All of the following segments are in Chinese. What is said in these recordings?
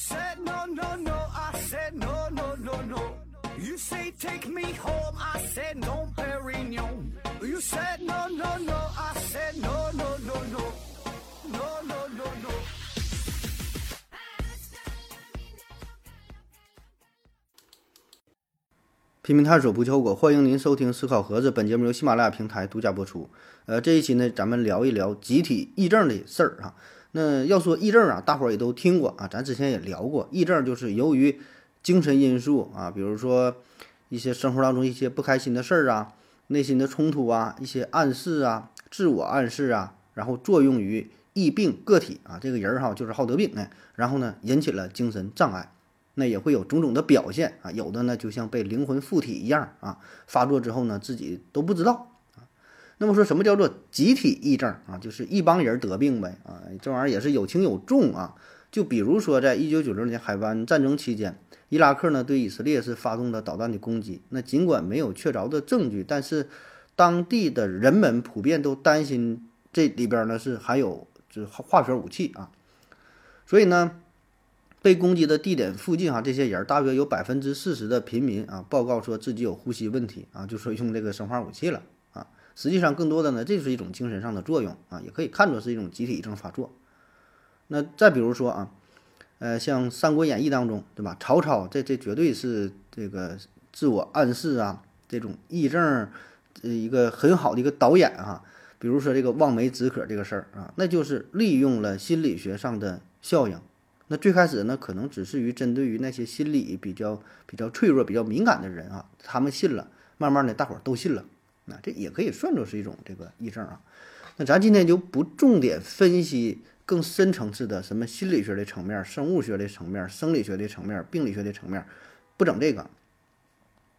said no, no, no. I said no, no, no, no. You say take me home. I said no, Perignon. You said no, no, no. I said no, no, no, no. No, no, no, no. 拼命探索不求果，欢迎您收听思考盒子。本节目由喜马拉雅平台独家播出。呃，这一期呢，咱们聊一聊集体癔症的事儿哈。那要说癔症啊，大伙儿也都听过啊，咱之前也聊过，癔症就是由于精神因素啊，比如说一些生活当中一些不开心的事儿啊，内心的冲突啊，一些暗示啊，自我暗示啊，然后作用于疫病个体啊，这个人儿哈就是好得病哎，然后呢引起了精神障碍。那也会有种种的表现啊，有的呢就像被灵魂附体一样啊，发作之后呢自己都不知道。那么说什么叫做集体癔症啊？就是一帮人得病呗啊，这玩意儿也是有轻有重啊。就比如说在一九九六年海湾战争期间，伊拉克呢对以色列是发动了导弹的攻击，那尽管没有确凿的证据，但是当地的人们普遍都担心这里边呢是含有就是化学武器啊，所以呢。被攻击的地点附近，哈，这些人大约有百分之四十的平民啊，报告说自己有呼吸问题啊，就说用这个生化武器了。实际上，更多的呢，这是一种精神上的作用啊，也可以看作是一种集体症发作。那再比如说啊，呃，像《三国演义》当中，对吧？曹操这这绝对是这个自我暗示啊，这种癔症，一个很好的一个导演哈。比如说这个望梅止渴这个事儿啊，那就是利用了心理学上的效应。那最开始呢，可能只是于针对于那些心理比较比较脆弱、比较敏感的人啊，他们信了，慢慢的大伙儿都信了，那这也可以算作是一种这个癔症啊。那咱今天就不重点分析更深层次的什么心理学的层面、生物学的层面、生理学的层面、病理学的层面，不整这个。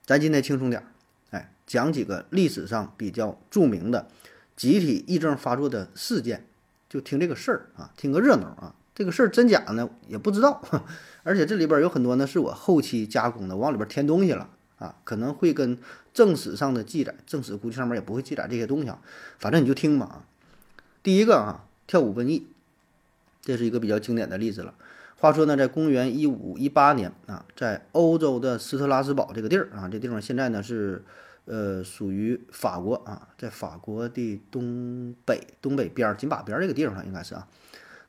咱今天轻松点儿，哎，讲几个历史上比较著名的集体癔症发作的事件，就听这个事儿啊，听个热闹啊。这个事儿真假呢也不知道，而且这里边有很多呢是我后期加工的，往里边添东西了啊，可能会跟正史上的记载，正史估计上面也不会记载这些东西啊，反正你就听吧啊。第一个啊，跳舞瘟疫，这是一个比较经典的例子了。话说呢，在公元一五一八年啊，在欧洲的斯特拉斯堡这个地儿啊，这地方现在呢是呃属于法国啊，在法国的东北东北边儿紧把边儿这个地方上应该是啊。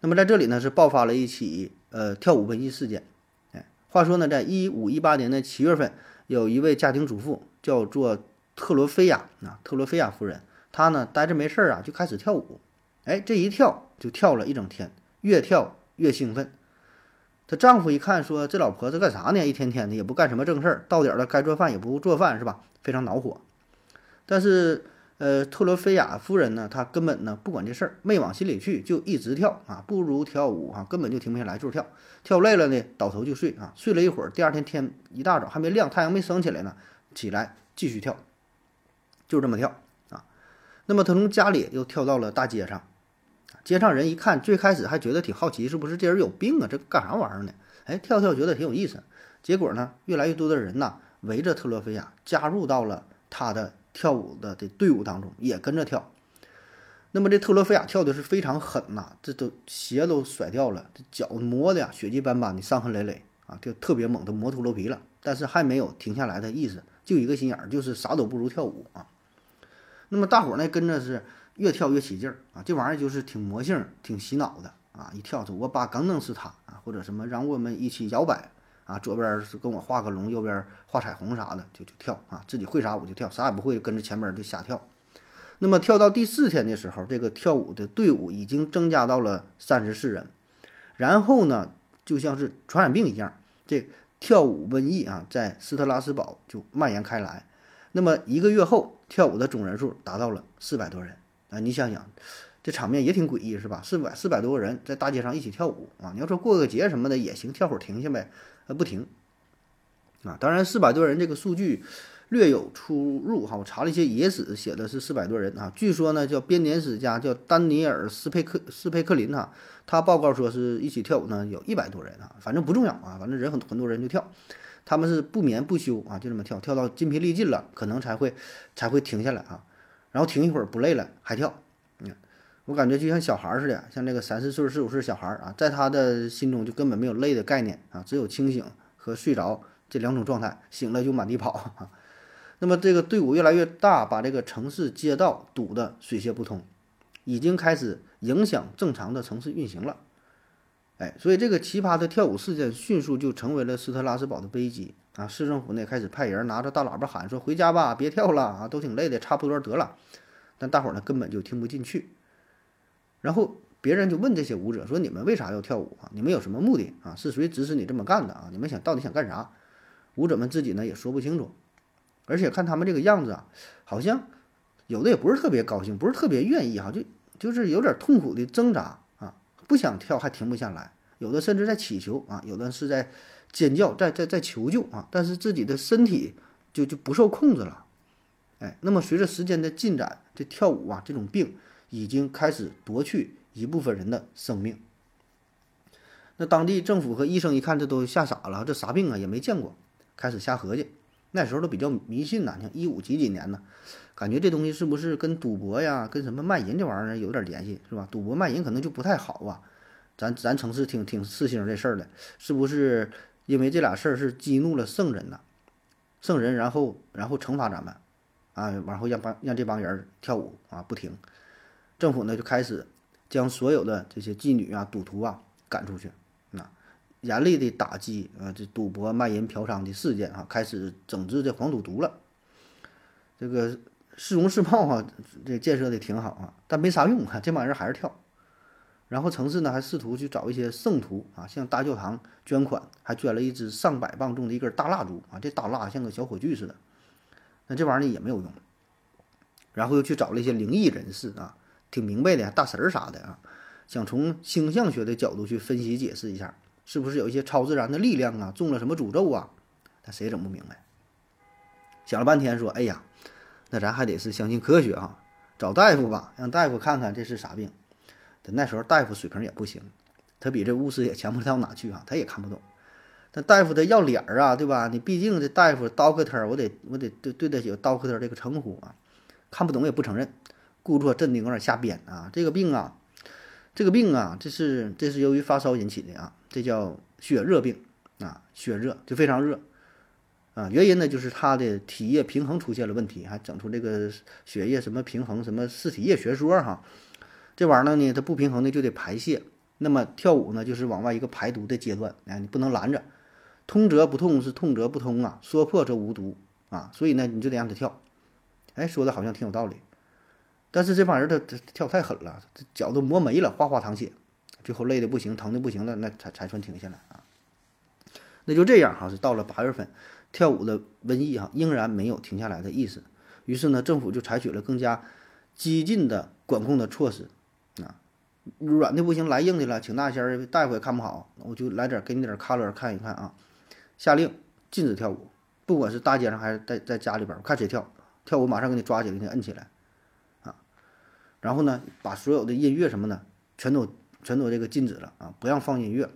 那么在这里呢，是爆发了一起呃跳舞瘟疫事件。哎，话说呢，在一五一八年的七月份，有一位家庭主妇叫做特罗菲亚啊，特罗菲亚夫人，她呢待着没事儿啊，就开始跳舞。哎，这一跳就跳了一整天，越跳越兴奋。她丈夫一看说：“这老婆子干啥呢？一天天的也不干什么正事儿，到点了该做饭也不做饭，是吧？非常恼火。”但是。呃，特罗菲亚夫人呢，她根本呢不管这事儿，没往心里去，就一直跳啊，不如跳舞哈，根本就停不下来，就是跳，跳累了呢，倒头就睡啊，睡了一会儿，第二天天一大早还没亮，太阳没升起来呢，起来继续跳，就这么跳啊。那么他从家里又跳到了大街上，街上人一看，最开始还觉得挺好奇，是不是这人有病啊？这干啥玩意儿呢？哎，跳跳觉得挺有意思，结果呢，越来越多的人呐围着特罗菲亚，加入到了他的。跳舞的的队伍当中也跟着跳，那么这特罗菲亚跳的是非常狠呐，这都鞋都甩掉了，这脚磨的呀血迹斑斑的，伤痕累累啊，就特别猛，都磨秃噜皮了。但是还没有停下来的意思，就一个心眼儿，就是啥都不如跳舞啊。那么大伙儿呢跟着是越跳越起劲儿啊，这玩意儿就是挺魔性、挺洗脑的啊。一跳出我把刚能是他啊，或者什么让我们一起摇摆。啊，左边是跟我画个龙，右边画彩虹啥的，就就跳啊，自己会啥舞就跳，啥也不会跟着前边就瞎跳。那么跳到第四天的时候，这个跳舞的队伍已经增加到了三十四人。然后呢，就像是传染病一样，这跳舞瘟疫啊，在斯特拉斯堡就蔓延开来。那么一个月后，跳舞的总人数达到了四百多人啊！你想想，这场面也挺诡异，是吧？四百四百多个人在大街上一起跳舞啊！你要说过个节什么的也行，跳会儿停下呗。呃，不停，啊，当然四百多人这个数据略有出入哈。我查了一些野史，写的是四百多人啊。据说呢，叫编年史家叫丹尼尔斯佩克斯佩克林哈，他报告说是一起跳舞呢有一百多人啊，反正不重要啊，反正人很很多人就跳，他们是不眠不休啊，就这么跳，跳到筋疲力尽了，可能才会才会停下来啊，然后停一会儿不累了还跳。嗯，我感觉就像小孩似的，像这个三四岁、四五岁小孩啊，在他的心中就根本没有累的概念啊，只有清醒和睡着这两种状态，醒了就满地跑。那么这个队伍越来越大，把这个城市街道堵得水泄不通，已经开始影响正常的城市运行了。哎，所以这个奇葩的跳舞事件迅速就成为了斯特拉斯堡的悲剧啊！市政府呢开始派人拿着大喇叭喊说：“回家吧，别跳了啊，都挺累的，差不多得了。”但大伙儿呢根本就听不进去。然后别人就问这些舞者说：“你们为啥要跳舞啊？你们有什么目的啊？是谁指使你这么干的啊？你们想到底想干啥？”舞者们自己呢也说不清楚，而且看他们这个样子啊，好像有的也不是特别高兴，不是特别愿意哈，就就是有点痛苦的挣扎啊。不想跳还停不下来，有的甚至在祈求啊，有的是在尖叫，在在在求救啊，但是自己的身体就就不受控制了，哎，那么随着时间的进展，这跳舞啊这种病已经开始夺去一部分人的生命。那当地政府和医生一看，这都吓傻了，这啥病啊也没见过，开始瞎合计。那时候都比较迷信呐，像一五几几年呢。感觉这东西是不是跟赌博呀，跟什么卖淫这玩意儿有点联系，是吧？赌博卖淫可能就不太好啊。咱咱城市挺挺四星这事儿的，是不是因为这俩事儿是激怒了圣人呢？圣人然后然后惩罚咱们啊，然后让帮让这帮人跳舞啊不停。政府呢就开始将所有的这些妓女啊、赌徒啊赶出去，严厉的打击啊这赌博、卖淫、嫖娼的事件啊，开始整治这黄赌毒了。这个。市容市貌啊，这建设的挺好啊，但没啥用啊，这帮人还是跳。然后城市呢还试图去找一些圣徒啊，向大教堂捐款，还捐了一支上百磅重的一根大蜡烛啊，这大蜡像个小火炬似的。那这玩意儿呢也没有用。然后又去找了一些灵异人士啊，挺明白的，大神儿啥的啊，想从星象学的角度去分析解释一下，是不是有一些超自然的力量啊，中了什么诅咒啊？但谁也整不明白。想了半天说，哎呀。那咱还得是相信科学啊，找大夫吧，让大夫看看这是啥病。那时候大夫水平也不行，他比这巫师也强不到哪去啊，他也看不懂。但大夫他要脸儿啊，对吧？你毕竟这大夫 doctor，我得我得对对得起 doctor 这个称呼啊。看不懂也不承认，故作镇定，有点瞎编啊。这个病啊，这个病啊，这是这是由于发烧引起的啊，这叫血热病啊，血热就非常热。啊，原因呢就是他的体液平衡出现了问题，还整出这个血液什么平衡什么四体液学说哈，这玩意儿呢它不平衡呢就得排泄，那么跳舞呢就是往外一个排毒的阶段，哎，你不能拦着，通则不痛是痛则不通啊，说破则无毒啊，所以呢你就得让他跳，哎，说的好像挺有道理，但是这帮人他他跳太狠了，这脚都磨没了，哗哗淌血，最后累的不行，疼的不行了，那才才算停下来啊，那就这样哈，是到了八月份。跳舞的瘟疫哈仍然没有停下来的意思，于是呢，政府就采取了更加激进的管控的措施，啊，软的不行，来硬的了，请大仙儿大夫也看不好，我就来点给你点 color 看一看啊，下令禁止跳舞，不管是大街上还是在在家里边，看谁跳跳舞马上给你抓起来，给你摁起来，啊，然后呢，把所有的音乐什么的全都全都这个禁止了啊，不让放音乐，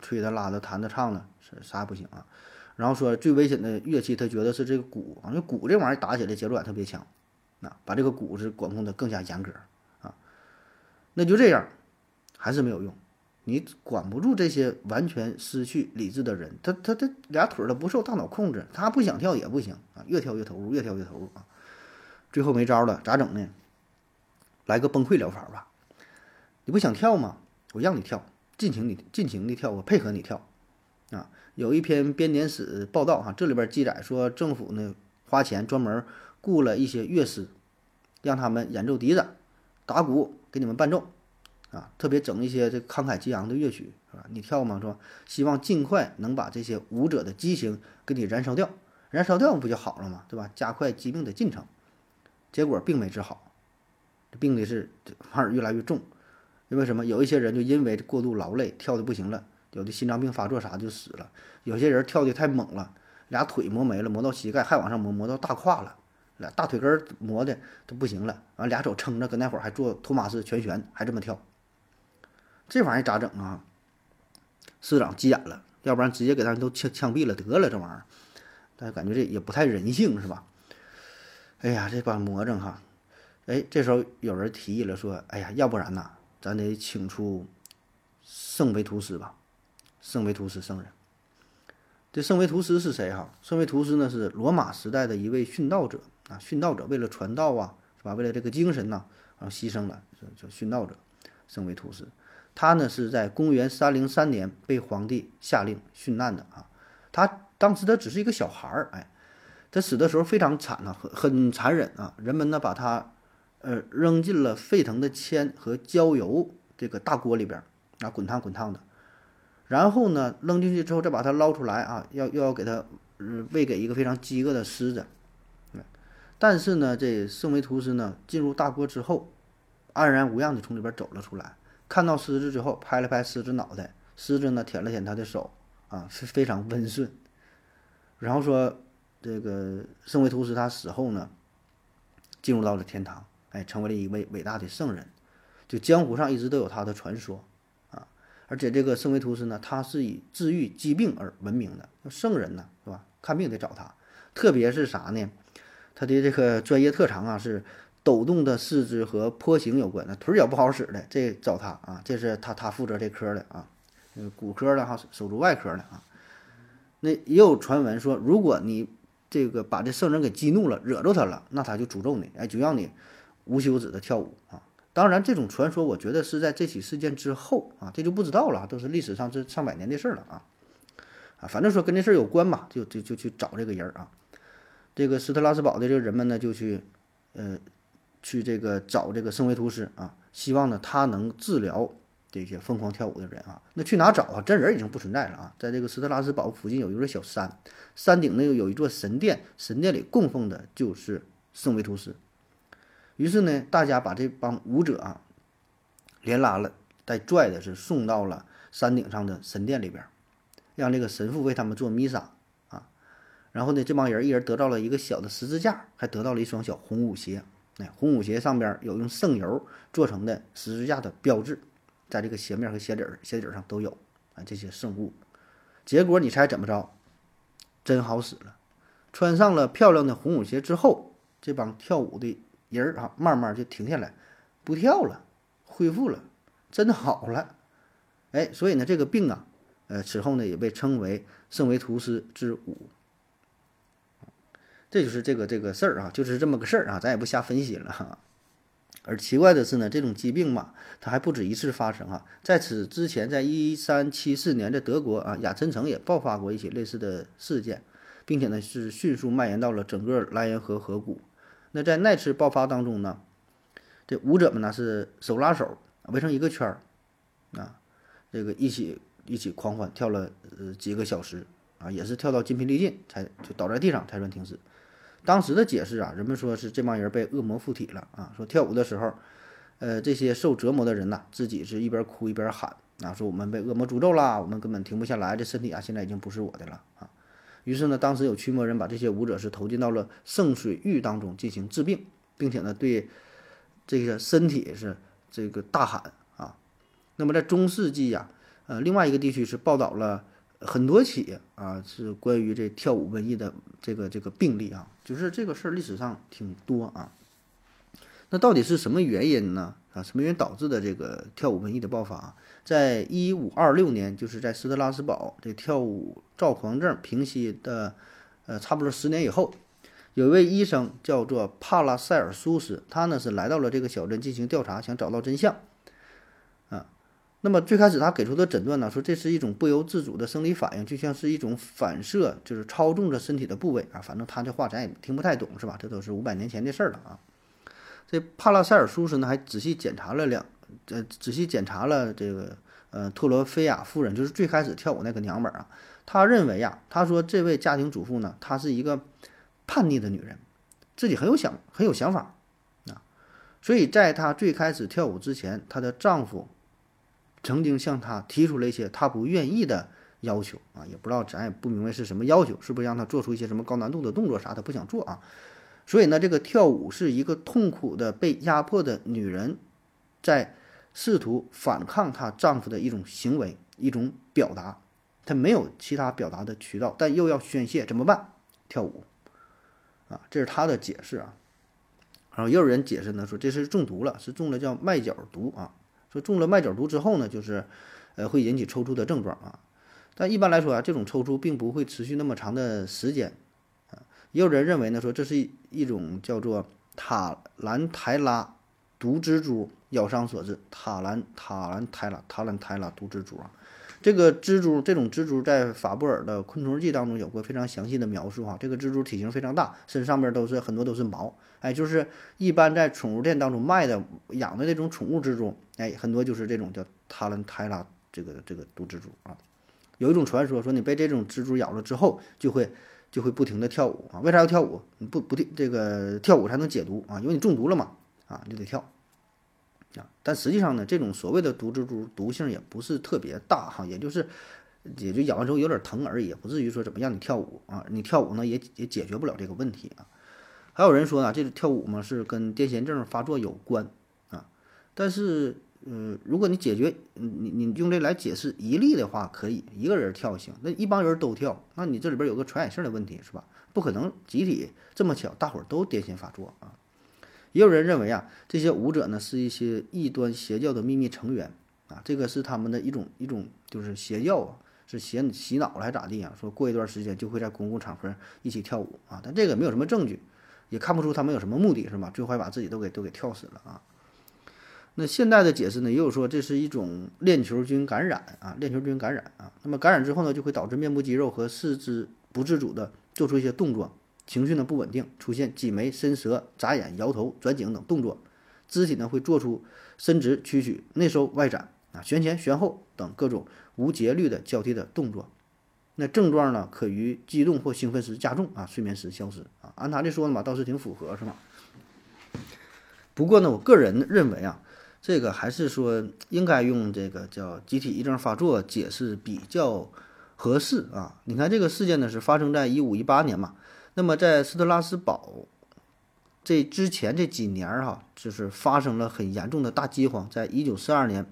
吹的拉的弹的唱的，是啥也不行啊。然后说最危险的乐器，他觉得是这个鼓啊，因为鼓这玩意儿打起来节奏感特别强，啊，把这个鼓是管控的更加严格啊。那就这样，还是没有用，你管不住这些完全失去理智的人，他他他俩腿儿他不受大脑控制，他不想跳也不行啊，越跳越投入，越跳越投入啊。最后没招了，咋整呢？来个崩溃疗法吧。你不想跳吗？我让你跳，尽情你尽情的跳，我配合你跳，啊。有一篇编年史报道，哈，这里边记载说，政府呢花钱专门雇了一些乐师，让他们演奏笛子、打鼓，给你们伴奏，啊，特别整一些这慷慨激昂的乐曲，是吧？你跳吗？是吧？希望尽快能把这些舞者的激情给你燃烧掉，燃烧掉不就好了吗？对吧？加快疾病的进程。结果并没治好，这病的是反而越来越重，因为什么？有一些人就因为过度劳累，跳的不行了。有的心脏病发作啥就死了，有些人跳的太猛了，俩腿磨没了，磨到膝盖还往上磨，磨到大胯了，俩大腿根磨的都不行了，完俩手撑着，搁那会儿还做托马斯全旋，还这么跳，这玩意儿咋整啊？市长急眼了，要不然直接给他们都枪枪毙了得了，这玩意儿，但感觉这也不太人性是吧？哎呀，这帮魔怔哈，哎，这时候有人提议了，说：“哎呀，要不然呐，咱得请出圣维图斯吧？圣维图斯圣人。这圣维图斯是谁哈？圣维图斯呢是罗马时代的一位殉道者啊，殉道者为了传道啊，是吧？为了这个精神呐，然后牺牲了，叫殉道者，圣维图斯。他呢是在公元三零三年被皇帝下令殉难的啊。他当时他只是一个小孩儿，哎，他死的时候非常惨呐，很很残忍啊。人们呢把他呃扔进了沸腾的铅和焦油这个大锅里边啊，滚烫滚烫的。然后呢，扔进去之后再把它捞出来啊，要又要给它嗯喂给一个非常饥饿的狮子。但是呢，这圣维图斯呢进入大锅之后，安然无恙的从里边走了出来，看到狮子之后，拍了拍狮子脑袋，狮子呢舔了舔他的手啊，是非常温顺。然后说这个圣维图斯他死后呢，进入到了天堂，哎，成为了一位伟大的圣人，就江湖上一直都有他的传说啊。而且这个圣维图斯呢，他是以治愈疾病而闻名的，圣人呢，是吧？看病得找他，特别是啥呢？他的这个专业特长啊，是抖动的四肢和坡形有关的，腿脚不好使的，这找他啊，这是他他负责这科的啊，骨科的哈，手足外科的啊。那也有传闻说，如果你这个把这圣人给激怒了，惹着他了，那他就诅咒你，哎，就让你无休止的跳舞啊。当然，这种传说我觉得是在这起事件之后啊，这就不知道了，都是历史上这上百年的事儿了啊，啊，反正说跟这事儿有关嘛，就就就去找这个人儿啊。这个斯特拉斯堡的这个人们呢，就去呃去这个找这个圣维图斯啊，希望呢他能治疗这些疯狂跳舞的人啊。那去哪找啊？真人已经不存在了啊，在这个斯特拉斯堡附近有一座小山，山顶呢有一座神殿，神殿里供奉的就是圣维图斯。于是呢，大家把这帮舞者啊，连拉了带拽的，是送到了山顶上的神殿里边，让这个神父为他们做弥撒啊。然后呢，这帮人一人得到了一个小的十字架，还得到了一双小红舞鞋。哎，红舞鞋上边有用圣油做成的十字架的标志，在这个鞋面和鞋底儿、鞋底上都有啊这些圣物。结果你猜怎么着？真好使了！穿上了漂亮的红舞鞋之后，这帮跳舞的。人啊，慢慢就停下来，不跳了，恢复了，真的好了，哎，所以呢，这个病啊，呃，此后呢也被称为圣维图斯之舞，这就是这个这个事儿啊，就是这么个事儿啊，咱也不瞎分析了哈。而奇怪的是呢，这种疾病嘛，它还不止一次发生啊，在此之前，在一三七四年，在德国啊，雅琛城也爆发过一起类似的事件，并且呢是迅速蔓延到了整个莱茵河河谷。那在那次爆发当中呢，这舞者们呢是手拉手围成一个圈儿，啊，这个一起一起狂欢跳了呃几个小时啊，也是跳到筋疲力尽才就倒在地上才算停止。当时的解释啊，人们说是这帮人被恶魔附体了啊，说跳舞的时候，呃，这些受折磨的人呐，自己是一边哭一边喊啊，说我们被恶魔诅咒啦，我们根本停不下来，这身体啊现在已经不是我的了啊。于是呢，当时有驱魔人把这些舞者是投进到了圣水浴当中进行治病，并且呢，对这个身体是这个大喊啊。那么在中世纪呀，呃，另外一个地区是报道了很多起啊，是关于这跳舞瘟疫的这个这个病例啊，就是这个事儿历史上挺多啊。那到底是什么原因呢？啊，什么原因导致的这个跳舞瘟疫的爆发？在一五二六年，就是在斯特拉斯堡这跳舞躁狂症平息的，呃，差不多十年以后，有一位医生叫做帕拉塞尔苏斯，他呢是来到了这个小镇进行调查，想找到真相。啊，那么最开始他给出的诊断呢，说这是一种不由自主的生理反应，就像是一种反射，就是操纵着身体的部位啊。反正他这话咱也听不太懂，是吧？这都是五百年前的事儿了啊。这帕拉塞尔苏斯呢，还仔细检查了两。呃，仔细检查了这个，呃，特罗菲亚夫人，就是最开始跳舞那个娘们儿啊。他认为呀，他说这位家庭主妇呢，她是一个叛逆的女人，自己很有想很有想法啊。所以在她最开始跳舞之前，她的丈夫曾经向她提出了一些她不愿意的要求啊，也不知道咱也不明白是什么要求，是不是让她做出一些什么高难度的动作啥，她不想做啊。所以呢，这个跳舞是一个痛苦的被压迫的女人在。试图反抗她丈夫的一种行为，一种表达，她没有其他表达的渠道，但又要宣泄，怎么办？跳舞，啊，这是她的解释啊。然后也有人解释呢，说这是中毒了，是中了叫麦角毒啊。说中了麦角毒之后呢，就是呃会引起抽搐的症状啊。但一般来说啊，这种抽搐并不会持续那么长的时间啊。也有人认为呢，说这是一一种叫做塔兰台拉毒蜘蛛咬伤所致。塔兰塔兰泰拉塔兰泰拉毒蜘蛛啊。这个蜘蛛，这种蜘蛛在法布尔的《昆虫记》当中有过非常详细的描述哈。这个蜘蛛体型非常大，身上边都是很多都是毛，哎，就是一般在宠物店当中卖的养的那种宠物蜘蛛，哎，很多就是这种叫塔兰泰拉这个这个毒蜘蛛啊。有一种传说说你被这种蜘蛛咬了之后就会就会不停的跳舞啊？为啥要跳舞？你不不这个跳舞才能解毒啊？因为你中毒了嘛啊，就得跳。啊，但实际上呢，这种所谓的毒蜘蛛毒性也不是特别大哈，也就是也就咬完之后有点疼而已，也不至于说怎么让你跳舞啊，你跳舞呢也也解决不了这个问题啊。还有人说呢，这个跳舞嘛是跟癫痫症发作有关啊，但是嗯，如果你解决你你用这来解释一例的话，可以一个人跳行，那一帮人都跳，那你这里边有个传染性的问题是吧？不可能集体这么巧，大伙儿都癫痫发作啊。也有人认为啊，这些舞者呢是一些异端邪教的秘密成员啊，这个是他们的一种一种就是邪教啊，是洗洗脑了还咋地啊？说过一段时间就会在公共场合一起跳舞啊，但这个没有什么证据，也看不出他们有什么目的，是吧？最后还把自己都给都给跳死了啊。那现代的解释呢，也有说这是一种链球菌感染啊，链球菌感染啊，那么感染之后呢，就会导致面部肌肉和四肢不自主的做出一些动作。情绪呢不稳定，出现挤眉、伸舌、眨眼、摇头、转颈等动作，肢体呢会做出伸直、屈曲、内收、外展啊、旋前、旋后等各种无节律的交替的动作。那症状呢可于激动或兴奋时加重啊，睡眠时消失啊。按他这说的嘛，倒是挺符合，是吧？不过呢，我个人认为啊，这个还是说应该用这个叫集体癔症发作解释比较合适啊。你看这个事件呢是发生在一五一八年嘛。那么在斯特拉斯堡这之前这几年儿哈，就是发生了很严重的大饥荒，在一九四二年、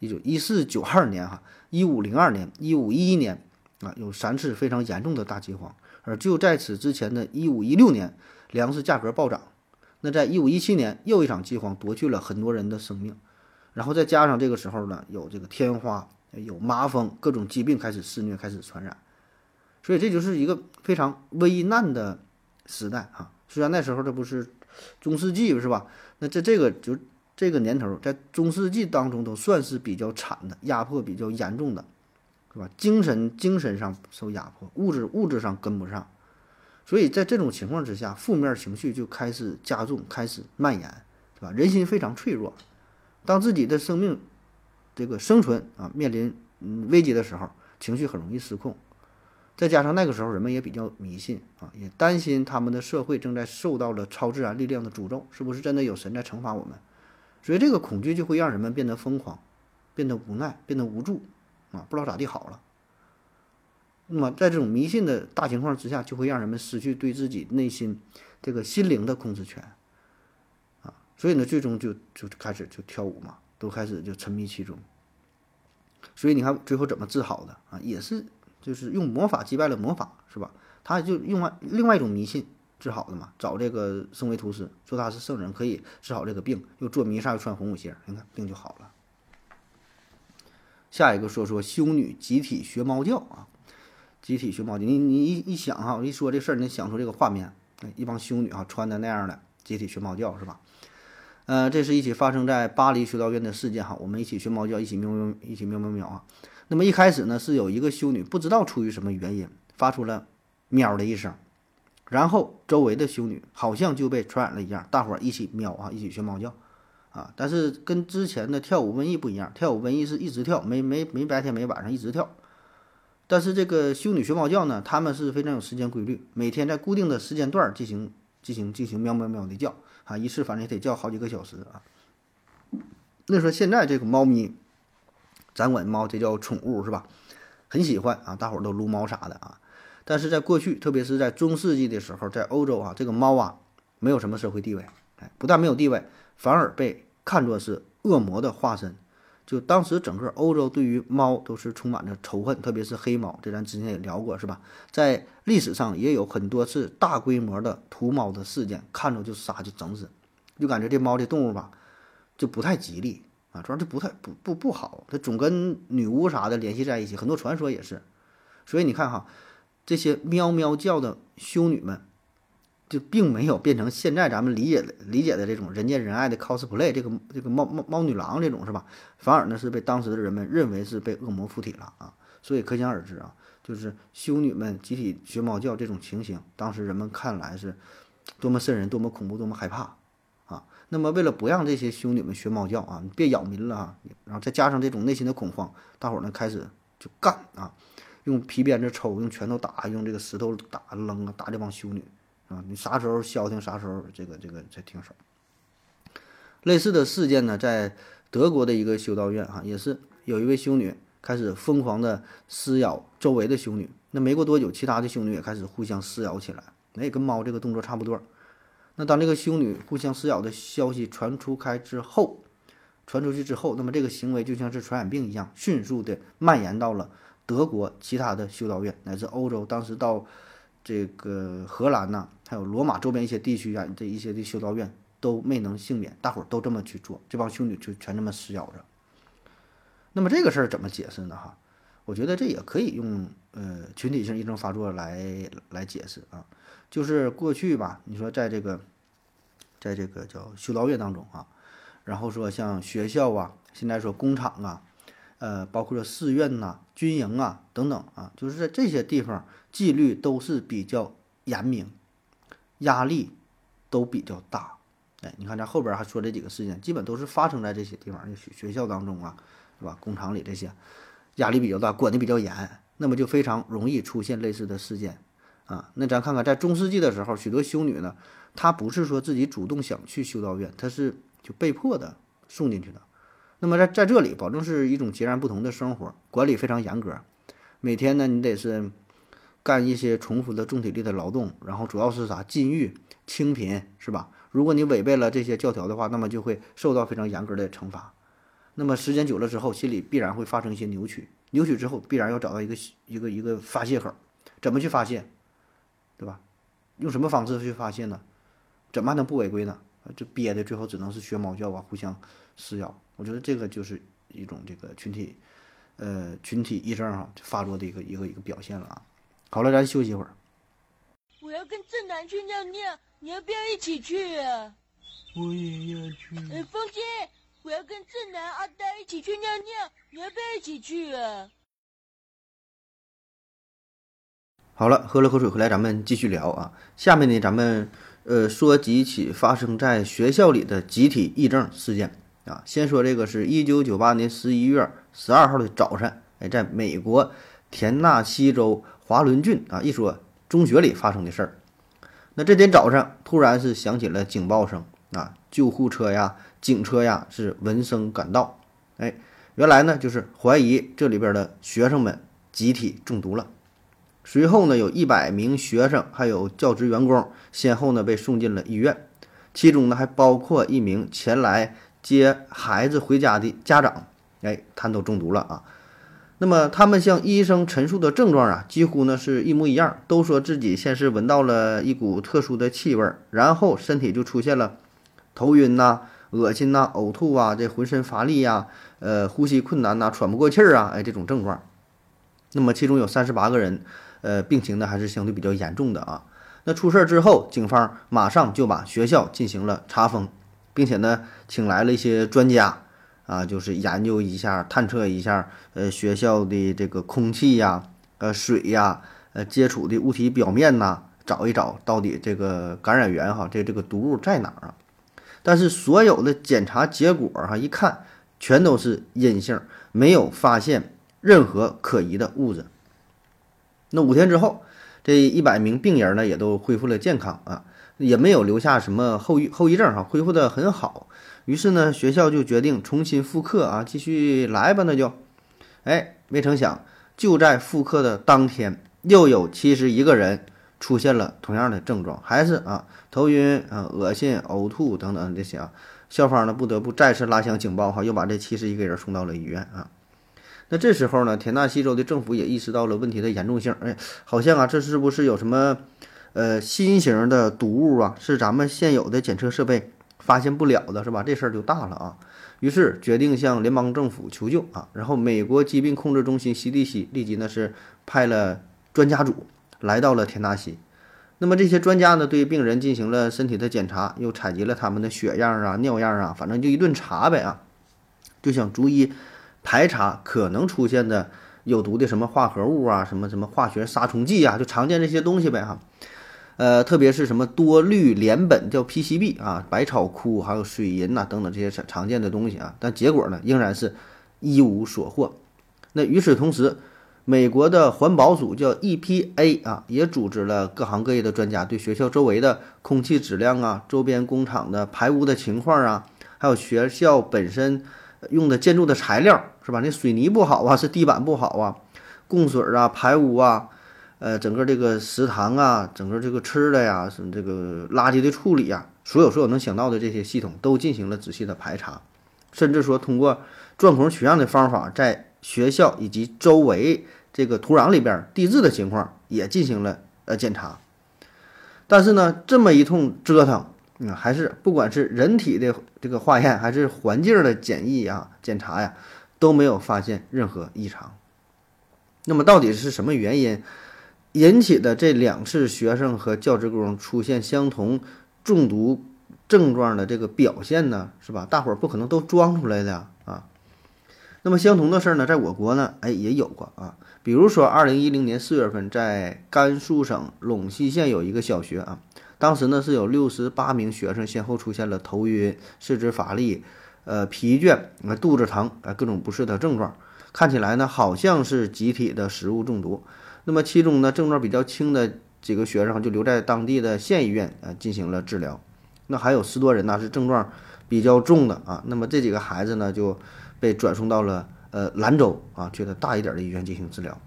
一九一四九二年哈、一五零二年、一五一一年啊，有三次非常严重的大饥荒。而就在此之前的一五一六年，粮食价格暴涨。那在一五一七年，又一场饥荒夺去了很多人的生命。然后再加上这个时候呢，有这个天花、有麻风，各种疾病开始肆虐，开始传染。所以这就是一个非常危难的时代啊！虽然那时候这不是中世纪是吧？那这这个就这个年头，在中世纪当中都算是比较惨的，压迫比较严重的，是吧？精神精神上受压迫，物质物质上跟不上，所以在这种情况之下，负面情绪就开始加重，开始蔓延，是吧？人心非常脆弱，当自己的生命这个生存啊面临嗯危机的时候，情绪很容易失控。再加上那个时候人们也比较迷信啊，也担心他们的社会正在受到了超自然力量的诅咒，是不是真的有神在惩罚我们？所以这个恐惧就会让人们变得疯狂，变得无奈，变得无助啊，不知道咋地好了。那么在这种迷信的大情况之下，就会让人们失去对自己内心这个心灵的控制权啊，所以呢，最终就就开始就跳舞嘛，都开始就沉迷其中。所以你看最后怎么治好的啊，也是。就是用魔法击败了魔法，是吧？他就用完另外一种迷信治好的嘛。找这个圣维图斯说他是圣人，可以治好这个病，又做弥撒，又穿红舞鞋，你看病就好了。下一个说说修女集体学猫叫啊，集体学猫叫，你你一一想哈，我一说这事儿，你想出这个画面，一帮修女啊穿的那样的集体学猫叫是吧？呃，这是一起发生在巴黎修道院的事件哈，我们一起学猫叫，一起喵喵，一起喵喵喵啊。那么一开始呢，是有一个修女不知道出于什么原因发出了喵的一声，然后周围的修女好像就被传染了一样，大伙儿一起喵啊，一起学猫叫啊。但是跟之前的跳舞瘟疫不一样，跳舞瘟疫是一直跳，没没没白天没晚上一直跳。但是这个修女学猫叫呢，他们是非常有时间规律，每天在固定的时间段进行进行进行喵喵喵的叫啊，一次反正也得叫好几个小时啊。那说现在这个猫咪。咱管猫这叫宠物是吧？很喜欢啊，大伙儿都撸猫啥的啊。但是在过去，特别是在中世纪的时候，在欧洲啊，这个猫啊没有什么社会地位，哎，不但没有地位，反而被看作是恶魔的化身。就当时整个欧洲对于猫都是充满着仇恨，特别是黑猫，这咱之前也聊过是吧？在历史上也有很多次大规模的屠猫的事件，看着就杀就整死。就感觉这猫这动物吧，就不太吉利啊，主要这不太不不不好，它总跟女巫啥的联系在一起，很多传说也是。所以你看哈，这些喵喵叫的修女们，就并没有变成现在咱们理解的理解的这种人见人爱的 cosplay，这个这个猫猫猫女郎这种是吧？反而呢是被当时的人们认为是被恶魔附体了啊。所以可想而知啊，就是修女们集体学猫叫这种情形，当时人们看来是多么瘆人、多么恐怖、多么害怕。那么为了不让这些修女们学猫叫啊，你别扰民了啊，然后再加上这种内心的恐慌，大伙儿呢开始就干啊。用皮鞭子抽，用拳头打，用这个石头打扔啊，打这帮修女啊！你啥时候消停，啥时候这个这个才停手。类似的事件呢，在德国的一个修道院哈，也是有一位修女开始疯狂的撕咬周围的修女。那没过多久，其他的修女也开始互相撕咬起来，那也跟猫这个动作差不多。那当这个修女互相撕咬的消息传出开之后，传出去之后，那么这个行为就像是传染病一样，迅速的蔓延到了。德国其他的修道院，乃至欧洲，当时到这个荷兰呐，还有罗马周边一些地区啊，这一些的修道院都没能幸免，大伙儿都这么去做，这帮修女就全这么撕咬着。那么这个事儿怎么解释呢？哈，我觉得这也可以用呃群体性癔症发作来来解释啊，就是过去吧，你说在这个在这个叫修道院当中啊，然后说像学校啊，现在说工厂啊。呃，包括说寺院呐、军营啊等等啊，就是在这些地方纪律都是比较严明，压力都比较大。哎，你看咱后边还说这几个事件，基本都是发生在这些地方，学学校当中啊，是吧？工厂里这些压力比较大，管的比较严，那么就非常容易出现类似的事件啊。那咱看看，在中世纪的时候，许多修女呢，她不是说自己主动想去修道院，她是就被迫的送进去的。那么在在这里，保证是一种截然不同的生活，管理非常严格。每天呢，你得是干一些重复的重体力的劳动，然后主要是啥禁欲、清贫，是吧？如果你违背了这些教条的话，那么就会受到非常严格的惩罚。那么时间久了之后，心里必然会发生一些扭曲，扭曲之后必然要找到一个一个一个发泄口，怎么去发泄，对吧？用什么方式去发泄呢？怎么还能不违规呢？这憋的最后只能是学猫叫啊，互相撕咬。我觉得这个就是一种这个群体，呃，群体癔症哈发作的一个一个一个表现了啊。好了，咱休息一会儿。我要跟正南去尿尿，你要不要一起去啊？我也要去。呃，风姐，我要跟正南、阿呆一起去尿尿，你要不要一起去啊？好了，喝了口水回来，咱们继续聊啊。下面呢，咱们呃说几起发生在学校里的集体癔症事件。啊，先说这个是一九九八年十一月十二号的早晨，哎，在美国田纳西州华伦郡啊一所中学里发生的事儿。那这天早上突然是响起了警报声啊，救护车呀、警车呀是闻声赶到。哎，原来呢就是怀疑这里边的学生们集体中毒了。随后呢，有一百名学生还有教职员工先后呢被送进了医院，其中呢还包括一名前来。接孩子回家的家长，哎，他都中毒了啊。那么他们向医生陈述的症状啊，几乎呢是一模一样，都说自己先是闻到了一股特殊的气味，然后身体就出现了头晕呐、恶心呐、呕吐啊，这浑身乏力呀，呃，呼吸困难呐、喘不过气儿啊，哎，这种症状。那么其中有三十八个人，呃，病情呢还是相对比较严重的啊。那出事儿之后，警方马上就把学校进行了查封。并且呢，请来了一些专家，啊，就是研究一下、探测一下，呃，学校的这个空气呀、呃，水呀、呃，接触的物体表面呐，找一找到底这个感染源哈，这这个毒物在哪儿啊？但是所有的检查结果哈，一看全都是阴性，没有发现任何可疑的物质。那五天之后，这一百名病人呢，也都恢复了健康啊。也没有留下什么后遗后遗症哈，恢复的很好。于是呢，学校就决定重新复课啊，继续来吧。那就，哎，没成想就在复课的当天，又有七十一个人出现了同样的症状，还是啊头晕啊、恶心、呕吐等等这些啊。校方呢不得不再次拉响警报哈，又把这七十一个人送到了医院啊。那这时候呢，田纳西州的政府也意识到了问题的严重性，哎，好像啊，这是不是有什么？呃，新型的毒物啊，是咱们现有的检测设备发现不了的是吧？这事儿就大了啊。于是决定向联邦政府求救啊。然后美国疾病控制中心 CDC 立即呢是派了专家组来到了田纳西。那么这些专家呢对病人进行了身体的检查，又采集了他们的血样啊、尿样啊，反正就一顿查呗啊，就想逐一排查可能出现的有毒的什么化合物啊、什么什么化学杀虫剂啊，就常见这些东西呗哈。呃，特别是什么多氯联苯叫 PCB 啊、百草枯还有水银呐、等等这些常常见的东西啊，但结果呢仍然是一无所获。那与此同时，美国的环保署叫 EPA 啊，也组织了各行各业的专家，对学校周围的空气质量啊、周边工厂的排污的情况啊，还有学校本身用的建筑的材料是吧？那水泥不好啊，是地板不好啊，供水啊、排污啊。呃，整个这个食堂啊，整个这个吃的呀，什么这个垃圾的处理呀，所有所有能想到的这些系统都进行了仔细的排查，甚至说通过钻孔取样的方法，在学校以及周围这个土壤里边地质的情况也进行了呃检查。但是呢，这么一通折腾，嗯，还是不管是人体的这个化验，还是环境的检疫啊、检查呀，都没有发现任何异常。那么到底是什么原因？引起的这两次学生和教职工出现相同中毒症状的这个表现呢，是吧？大伙儿不可能都装出来的。那么相同的事儿呢，在我国呢，哎也有过啊。比如说，二零一零年四月份，在甘肃省陇西县有一个小学啊，当时呢是有六十八名学生先后出现了头晕、四肢乏力、呃疲倦、啊肚子疼啊各种不适的症状，看起来呢好像是集体的食物中毒。那么其中呢，症状比较轻的几个学生就留在当地的县医院啊进行了治疗。那还有十多人呢是症状比较重的啊。那么这几个孩子呢就被转送到了呃兰州啊，去的大一点的医院进行治疗。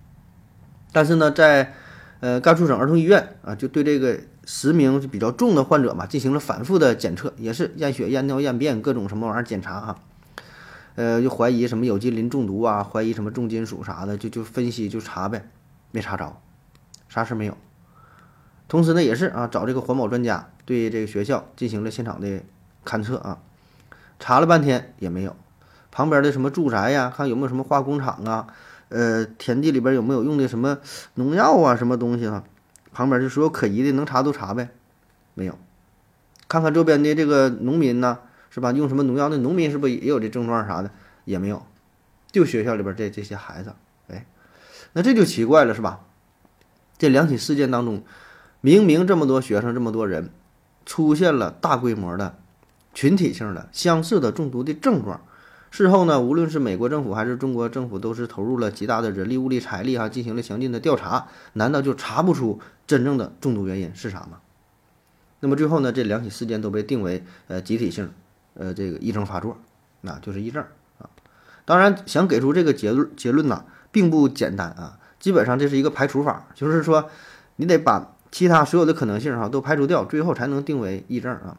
但是呢，在呃甘肃省儿童医院啊，就对这个十名比较重的患者嘛进行了反复的检测，也是验血、验尿、验便各种什么玩意儿检查啊。呃，就怀疑什么有机磷中毒啊，怀疑什么重金属啥的，就就分析就查呗。没查着，啥事没有。同时呢，也是啊，找这个环保专家对这个学校进行了现场的勘测啊，查了半天也没有。旁边的什么住宅呀，看有没有什么化工厂啊，呃，田地里边有没有用的什么农药啊，什么东西啊？旁边就所有可疑的能查都查呗，没有。看看周边的这个农民呢，是吧？用什么农药？那农民是不是也有这症状啥的？也没有。就学校里边这这些孩子。哎那这就奇怪了，是吧？这两起事件当中，明明这么多学生，这么多人，出现了大规模的、群体性的相似的中毒的症状。事后呢，无论是美国政府还是中国政府，都是投入了极大的人力、物力、财力，哈，进行了详尽的调查。难道就查不出真正的中毒原因是啥吗？那么最后呢，这两起事件都被定为呃集体性，呃这个癔症发作，那就是癔症啊。当然，想给出这个结论结论呢？并不简单啊，基本上这是一个排除法，就是说，你得把其他所有的可能性哈都排除掉，最后才能定为癔症啊。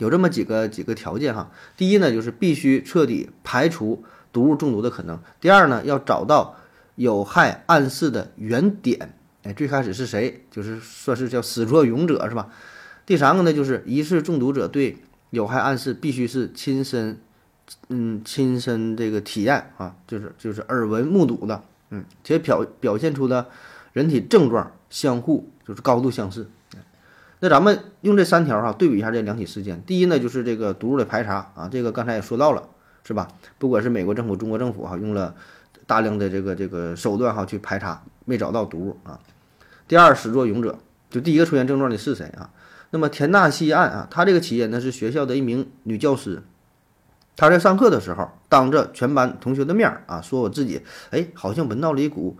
有这么几个几个条件哈，第一呢，就是必须彻底排除毒物中毒的可能；第二呢，要找到有害暗示的原点，哎，最开始是谁，就是算是叫始作俑者是吧？第三个呢，就是疑似中毒者对有害暗示必须是亲身。嗯，亲身这个体验啊，就是就是耳闻目睹的，嗯，且表表现出的人体症状相互就是高度相似。那咱们用这三条哈对比一下这两起事件。第一呢，就是这个毒物的排查啊，这个刚才也说到了，是吧？不管是美国政府、中国政府哈，用了大量的这个这个手段哈去排查，没找到毒物啊。第二，始作俑者，就第一个出现症状的是谁啊？那么田纳西案啊，他这个企业呢是学校的一名女教师。他在上课的时候，当着全班同学的面儿啊，说我自己，哎，好像闻到了一股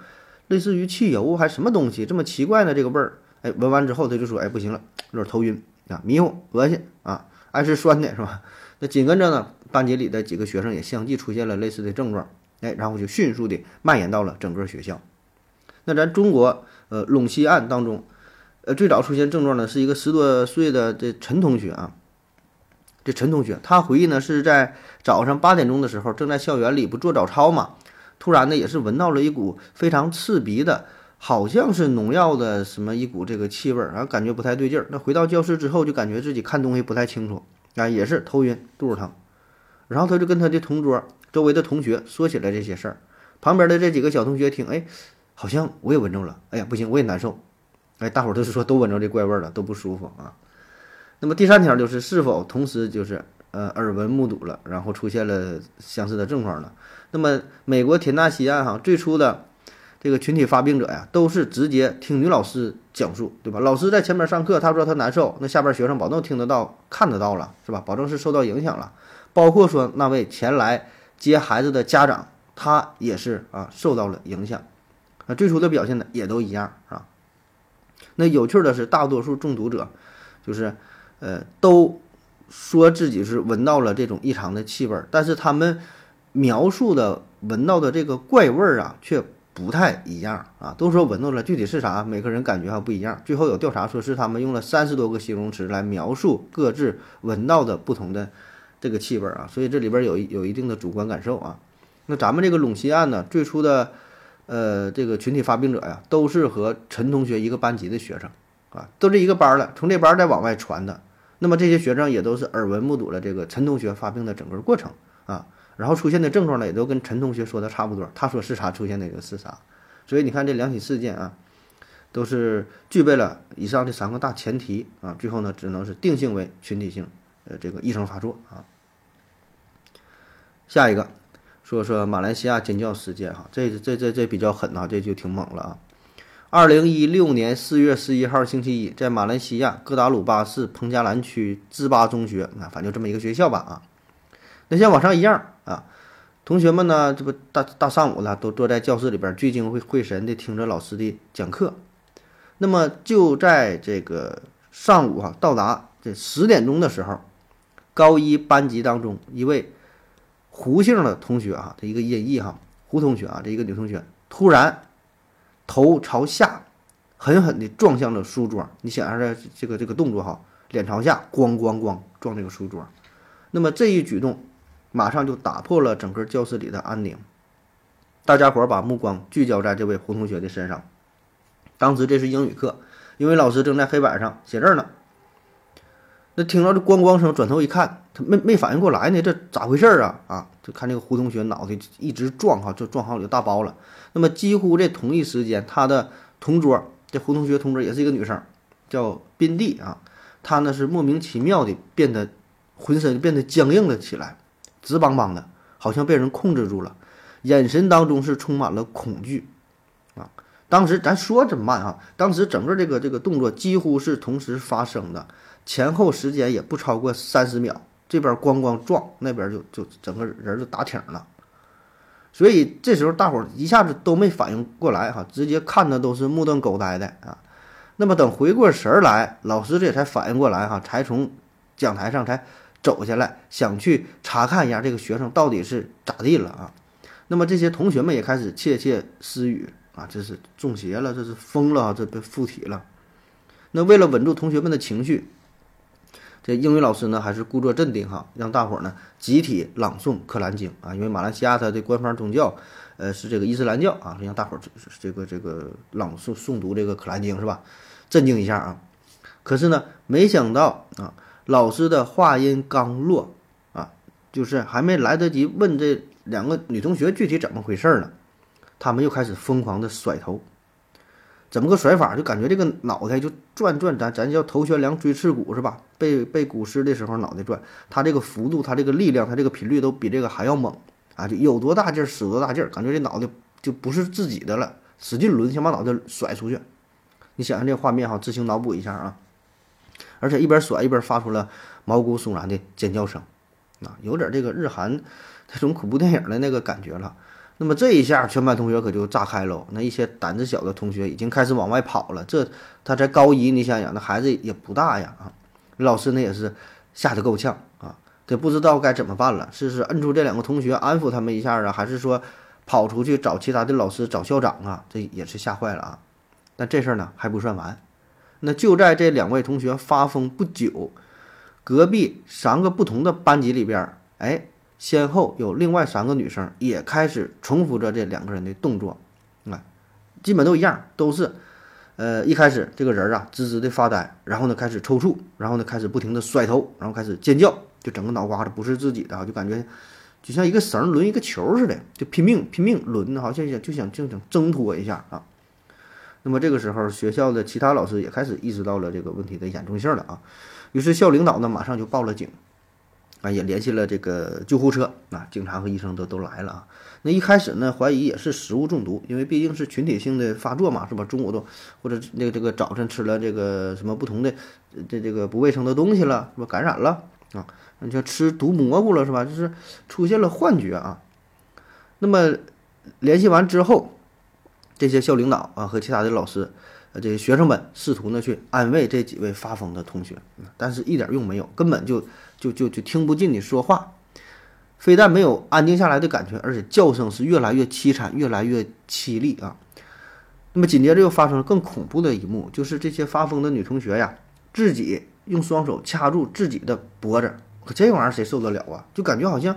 类似于汽油还什么东西，这么奇怪呢？这个味儿，哎，闻完之后他就说，哎，不行了，有点头晕啊，迷糊，恶心啊，爱吃酸的是吧？那紧跟着呢，班级里的几个学生也相继出现了类似的症状，哎，然后就迅速的蔓延到了整个学校。那咱中国，呃，陇西案当中，呃，最早出现症状的是一个十多岁的这陈同学啊。这陈同学，他回忆呢，是在早上八点钟的时候，正在校园里不做早操嘛，突然呢，也是闻到了一股非常刺鼻的，好像是农药的什么一股这个气味儿，啊，感觉不太对劲儿。那回到教室之后，就感觉自己看东西不太清楚，啊，也是头晕、肚子疼。然后他就跟他的同桌周围的同学说起来这些事儿，旁边的这几个小同学听，哎，好像我也闻着了，哎呀，不行，我也难受，哎，大伙儿都是说都闻着这怪味儿了，都不舒服啊。那么第三条就是是否同时就是呃耳闻目睹了，然后出现了相似的症状了。那么美国田纳西案哈最初的这个群体发病者呀，都是直接听女老师讲述，对吧？老师在前面上课，他说他难受，那下边学生保证听得到、看得到了，是吧？保证是受到影响了。包括说那位前来接孩子的家长，他也是啊受到了影响。那最初的表现呢也都一样啊。那有趣的是，大多数中毒者就是呃都说自己是闻到了这种异常的气味，但是他们描述的闻到的这个怪味儿啊却不太一样啊。都说闻到了，具体是啥，每个人感觉还不一样。最后有调查说是他们用了三十多个形容词来描述各自闻到的不同的。这个气味啊，所以这里边有有一定的主观感受啊。那咱们这个陇西案呢，最初的呃这个群体发病者呀，都是和陈同学一个班级的学生啊，都是一个班的，从这班再往外传的。那么这些学生也都是耳闻目睹了这个陈同学发病的整个过程啊，然后出现的症状呢，也都跟陈同学说的差不多，他说是啥出现的就是啥。所以你看这两起事件啊，都是具备了以上这三个大前提啊，最后呢只能是定性为群体性。呃，这个异常发作啊。下一个，说说马来西亚尖叫事件哈，这这这这比较狠啊，这就挺猛了啊。二零一六年四月十一号星期一，在马来西亚哥打鲁巴市彭加兰区芝巴中学，啊，反正就这么一个学校吧啊。那像往常一样啊，同学们呢，这不大大上午了，都坐在教室里边聚精会会神的听着老师的讲课。那么就在这个上午哈，到达这十点钟的时候。高一班级当中，一位胡姓的同学啊，这一个音译哈，胡同学啊，这一个女同学突然头朝下，狠狠地撞向了书桌。你想象着这个这个动作哈，脸朝下，咣咣咣撞这个书桌。那么这一举动，马上就打破了整个教室里的安宁。大家伙把目光聚焦在这位胡同学的身上。当时这是英语课，因为老师正在黑板上写字呢。那听到这咣咣声，转头一看，他没没反应过来呢，这咋回事儿啊？啊，就看这个胡同学脑袋一直撞哈，就撞好几个大包了。那么几乎这同一时间，他的同桌，这胡同学同桌也是一个女生，叫宾蒂啊，她呢是莫名其妙的变得浑身变得僵硬了起来，直邦邦的，好像被人控制住了，眼神当中是充满了恐惧啊。当时咱说这么慢啊，当时整个这个这个动作几乎是同时发生的。前后时间也不超过三十秒，这边咣咣撞，那边就就整个人就打挺了，所以这时候大伙儿一下子都没反应过来哈，直接看的都是目瞪口呆的啊。那么等回过神儿来，老师这才反应过来哈，才从讲台上才走下来，想去查看一下这个学生到底是咋地了啊。那么这些同学们也开始窃窃私语啊，这是中邪了，这是疯了，这被附体了。那为了稳住同学们的情绪。这英语老师呢，还是故作镇定哈，让大伙儿呢集体朗诵《可兰经》啊，因为马来西亚它的官方宗教，呃，是这个伊斯兰教啊，让大伙儿这个这个朗诵诵读这个《可兰经》是吧？镇静一下啊。可是呢，没想到啊，老师的话音刚落啊，就是还没来得及问这两个女同学具体怎么回事呢，他们又开始疯狂的甩头。怎么个甩法？就感觉这个脑袋就转转，咱咱叫头悬梁锥刺股是吧？背背古诗的时候脑袋转，它这个幅度、它这个力量、它这个频率都比这个还要猛啊！就有多大劲儿使多大劲儿，感觉这脑袋就不是自己的了，使劲抡，想把脑袋甩出去。你想想这画面哈，自行脑补一下啊！而且一边甩一边发出了毛骨悚然的尖叫声，啊，有点这个日韩那种恐怖电影的那个感觉了。那么这一下，全班同学可就炸开了。那一些胆子小的同学已经开始往外跑了。这他才高一，你想想，那孩子也不大呀啊！老师那也是吓得够呛啊，这不知道该怎么办了。是是摁住这两个同学安抚他们一下啊，还是说跑出去找其他的老师找校长啊？这也是吓坏了啊！但这事儿呢还不算完。那就在这两位同学发疯不久，隔壁三个不同的班级里边，哎。先后有另外三个女生也开始重复着这两个人的动作，啊，基本都一样，都是，呃，一开始这个人啊，直直的发呆，然后呢开始抽搐，然后呢开始不停的甩头，然后开始尖叫，就整个脑瓜子不是自己的，就感觉就像一个绳儿抡一个球似的，就拼命拼命抡，好像想就想就想挣脱一下啊。那么这个时候，学校的其他老师也开始意识到了这个问题的严重性了啊，于是校领导呢马上就报了警，啊，也联系了这个救护车，啊，警察和医生都都来了啊。那一开始呢，怀疑也是食物中毒，因为毕竟是群体性的发作嘛，是吧？中午都或者那个这个早晨吃了这个什么不同的这这个不卫生的东西了，是吧？感染了啊？你像吃毒蘑菇了，是吧？就是出现了幻觉啊。那么联系完之后，这些校领导啊和其他的老师，呃，这些学生们试图呢去安慰这几位发疯的同学，但是一点用没有，根本就就就就听不进你说话。非但没有安静下来的感觉，而且叫声是越来越凄惨，越来越凄厉啊！那么紧接着又发生了更恐怖的一幕，就是这些发疯的女同学呀，自己用双手掐住自己的脖子，可这玩意儿谁受得了啊？就感觉好像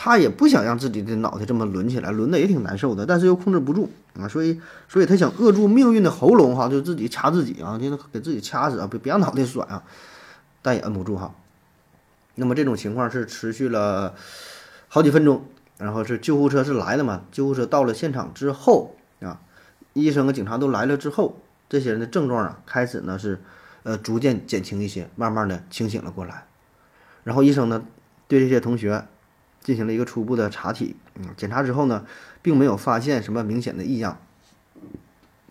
他也不想让自己的脑袋这么抡起来，抡的也挺难受的，但是又控制不住啊，所以所以他想扼住命运的喉咙哈，就自己掐自己啊，就给自己掐死啊，别别让脑袋甩啊，但也摁不住哈。那么这种情况是持续了。好几分钟，然后是救护车是来了嘛？救护车到了现场之后啊，医生和警察都来了之后，这些人的症状啊开始呢是呃逐渐减轻一些，慢慢的清醒了过来。然后医生呢对这些同学进行了一个初步的查体，嗯，检查之后呢，并没有发现什么明显的异样，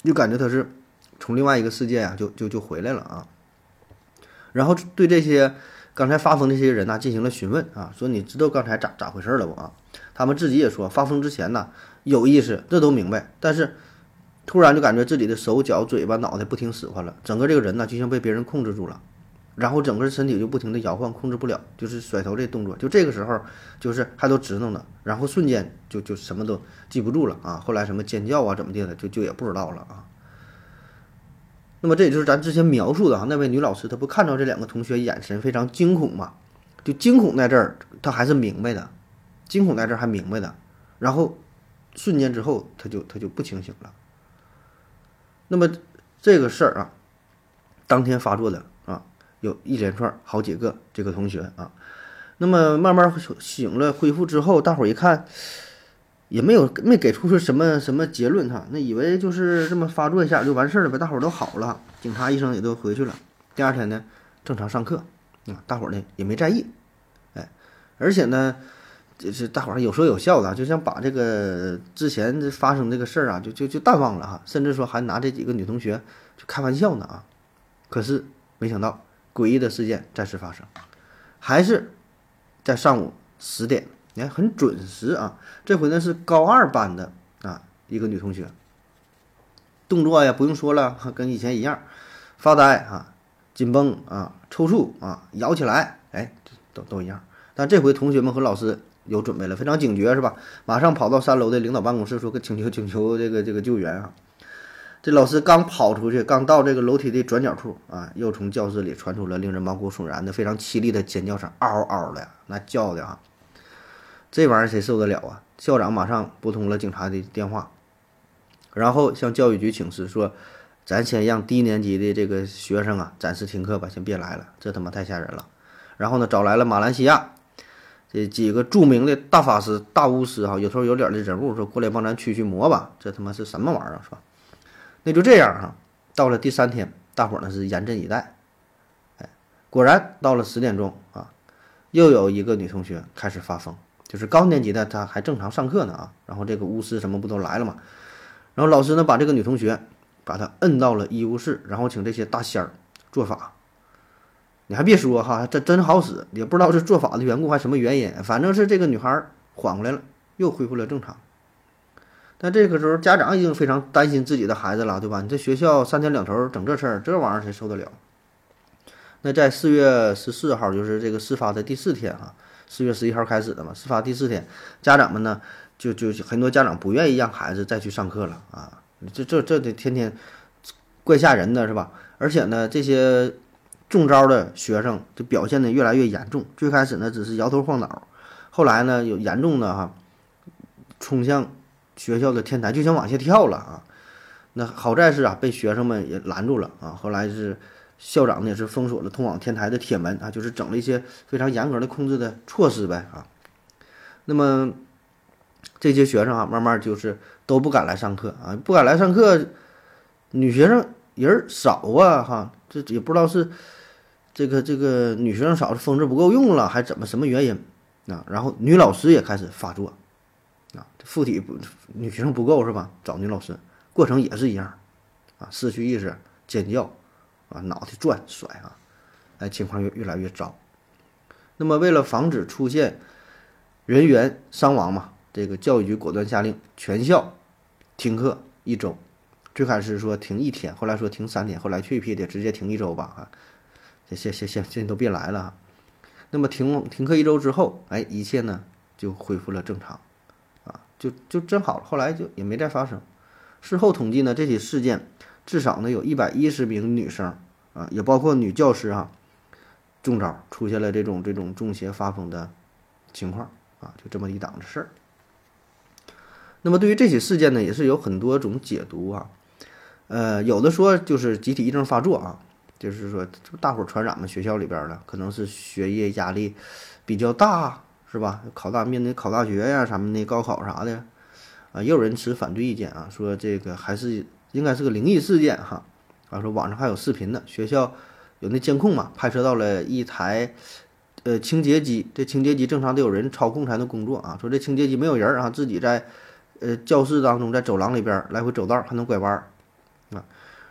就感觉他是从另外一个世界啊就就就回来了啊。然后对这些。刚才发疯那些人呢，进行了询问啊，说你知道刚才咋咋回事了不啊？他们自己也说，发疯之前呢有意识，这都明白，但是突然就感觉自己的手脚、嘴巴、脑袋不听使唤了，整个这个人呢就像被别人控制住了，然后整个身体就不停的摇晃，控制不了，就是甩头这动作，就这个时候就是还都直弄呢，然后瞬间就就什么都记不住了啊，后来什么尖叫啊怎么地的，就就也不知道了啊。那么这也就是咱之前描述的哈，那位女老师她不看到这两个同学眼神非常惊恐嘛？就惊恐在这儿，她还是明白的，惊恐在这儿还明白的，然后瞬间之后，她就她就不清醒了。那么这个事儿啊，当天发作的，有一连串好几个这个同学啊，那么慢慢醒了恢复之后，大伙儿一看。也没有没给出什么什么结论哈，那以为就是这么发作一下就完事儿了呗，大伙儿都好了，警察医生也都回去了。第二天呢，正常上课，啊，大伙儿呢也没在意，哎，而且呢，就是大伙儿有说有笑的，就像把这个之前发生这个事儿啊，就就就淡忘了哈，甚至说还拿这几个女同学就开玩笑呢啊。可是没想到诡异的事件再次发生，还是在上午十点。你看很准时啊！这回呢是高二班的啊一个女同学，动作呀不用说了，跟以前一样，发呆啊，紧绷啊，抽搐啊，摇起来，哎，都都一样。但这回同学们和老师有准备了，非常警觉是吧？马上跑到三楼的领导办公室说：“请求请求这个这个救援啊！”这老师刚跑出去，刚到这个楼梯的转角处啊，又从教室里传出了令人毛骨悚然的、非常凄厉的尖叫声，嗷嗷的，那叫的啊！这玩意儿谁受得了啊？校长马上拨通了警察的电话，然后向教育局请示说：“咱先让低年级的这个学生啊暂时停课吧，先别来了，这他妈太吓人了。”然后呢，找来了马来西亚这几个著名的大法师、大巫师哈，有头有脸的人物，说过来帮咱驱驱魔吧。这他妈是什么玩意儿是吧？那就这样哈。到了第三天，大伙儿呢是严阵以待。哎，果然到了十点钟啊，又有一个女同学开始发疯。就是高年级的，她还正常上课呢啊，然后这个巫师什么不都来了嘛，然后老师呢把这个女同学把她摁到了医务室，然后请这些大仙儿做法。你还别说哈，这真好使，也不知道是做法的缘故还是什么原因，反正是这个女孩缓过来了，又恢复了正常。但这个时候家长已经非常担心自己的孩子了，对吧？你这学校三天两头整这事儿，这玩意儿谁受得了？那在四月十四号，就是这个事发的第四天啊。四月十一号开始的嘛，事发第四天，家长们呢就就很多家长不愿意让孩子再去上课了啊，这这这得天天怪吓人的是吧？而且呢，这些中招的学生就表现的越来越严重，最开始呢只是摇头晃脑，后来呢有严重的哈，冲向学校的天台就想往下跳了啊。那好在是啊，被学生们也拦住了啊。后来是校长呢也是封锁了通往天台的铁门啊，就是整了一些非常严格的控制的措施呗啊。那么这些学生啊，慢慢就是都不敢来上课啊，不敢来上课，女学生人少啊哈，这也不知道是这个这个女学生少是风制不够用了，还怎么什么原因啊？然后女老师也开始发作啊，附体不女学生不够是吧？找女老师。过程也是一样，啊，失去意识、尖叫，啊，脑袋转甩啊，哎，情况越越来越糟。那么，为了防止出现人员伤亡嘛，这个教育局果断下令全校停课一周。最开始说停一天，后来说停三天，后来去一批的直接停一周吧，啊，先先先先先都别来了。那么停停课一周之后，哎，一切呢就恢复了正常，就就真好了。后来就也没再发生。事后统计呢，这起事件至少呢有一百一十名女生啊，也包括女教师哈，中招出现了这种这种中邪发疯的情况啊，就这么一档子事儿。那么对于这起事件呢，也是有很多种解读啊，呃，有的说就是集体癔症发作啊，就是说大伙儿传染嘛，学校里边的可能是学业压力比较大，是吧？考大面对考大学呀什么的，高考啥的。啊，也有人持反对意见啊，说这个还是应该是个灵异事件哈。啊，说网上还有视频呢，学校有那监控嘛，拍摄到了一台呃清洁机，这清洁机正常得有人操控才能工作啊。说这清洁机没有人啊，自己在呃教室当中，在走廊里边来回走道还能拐弯儿啊。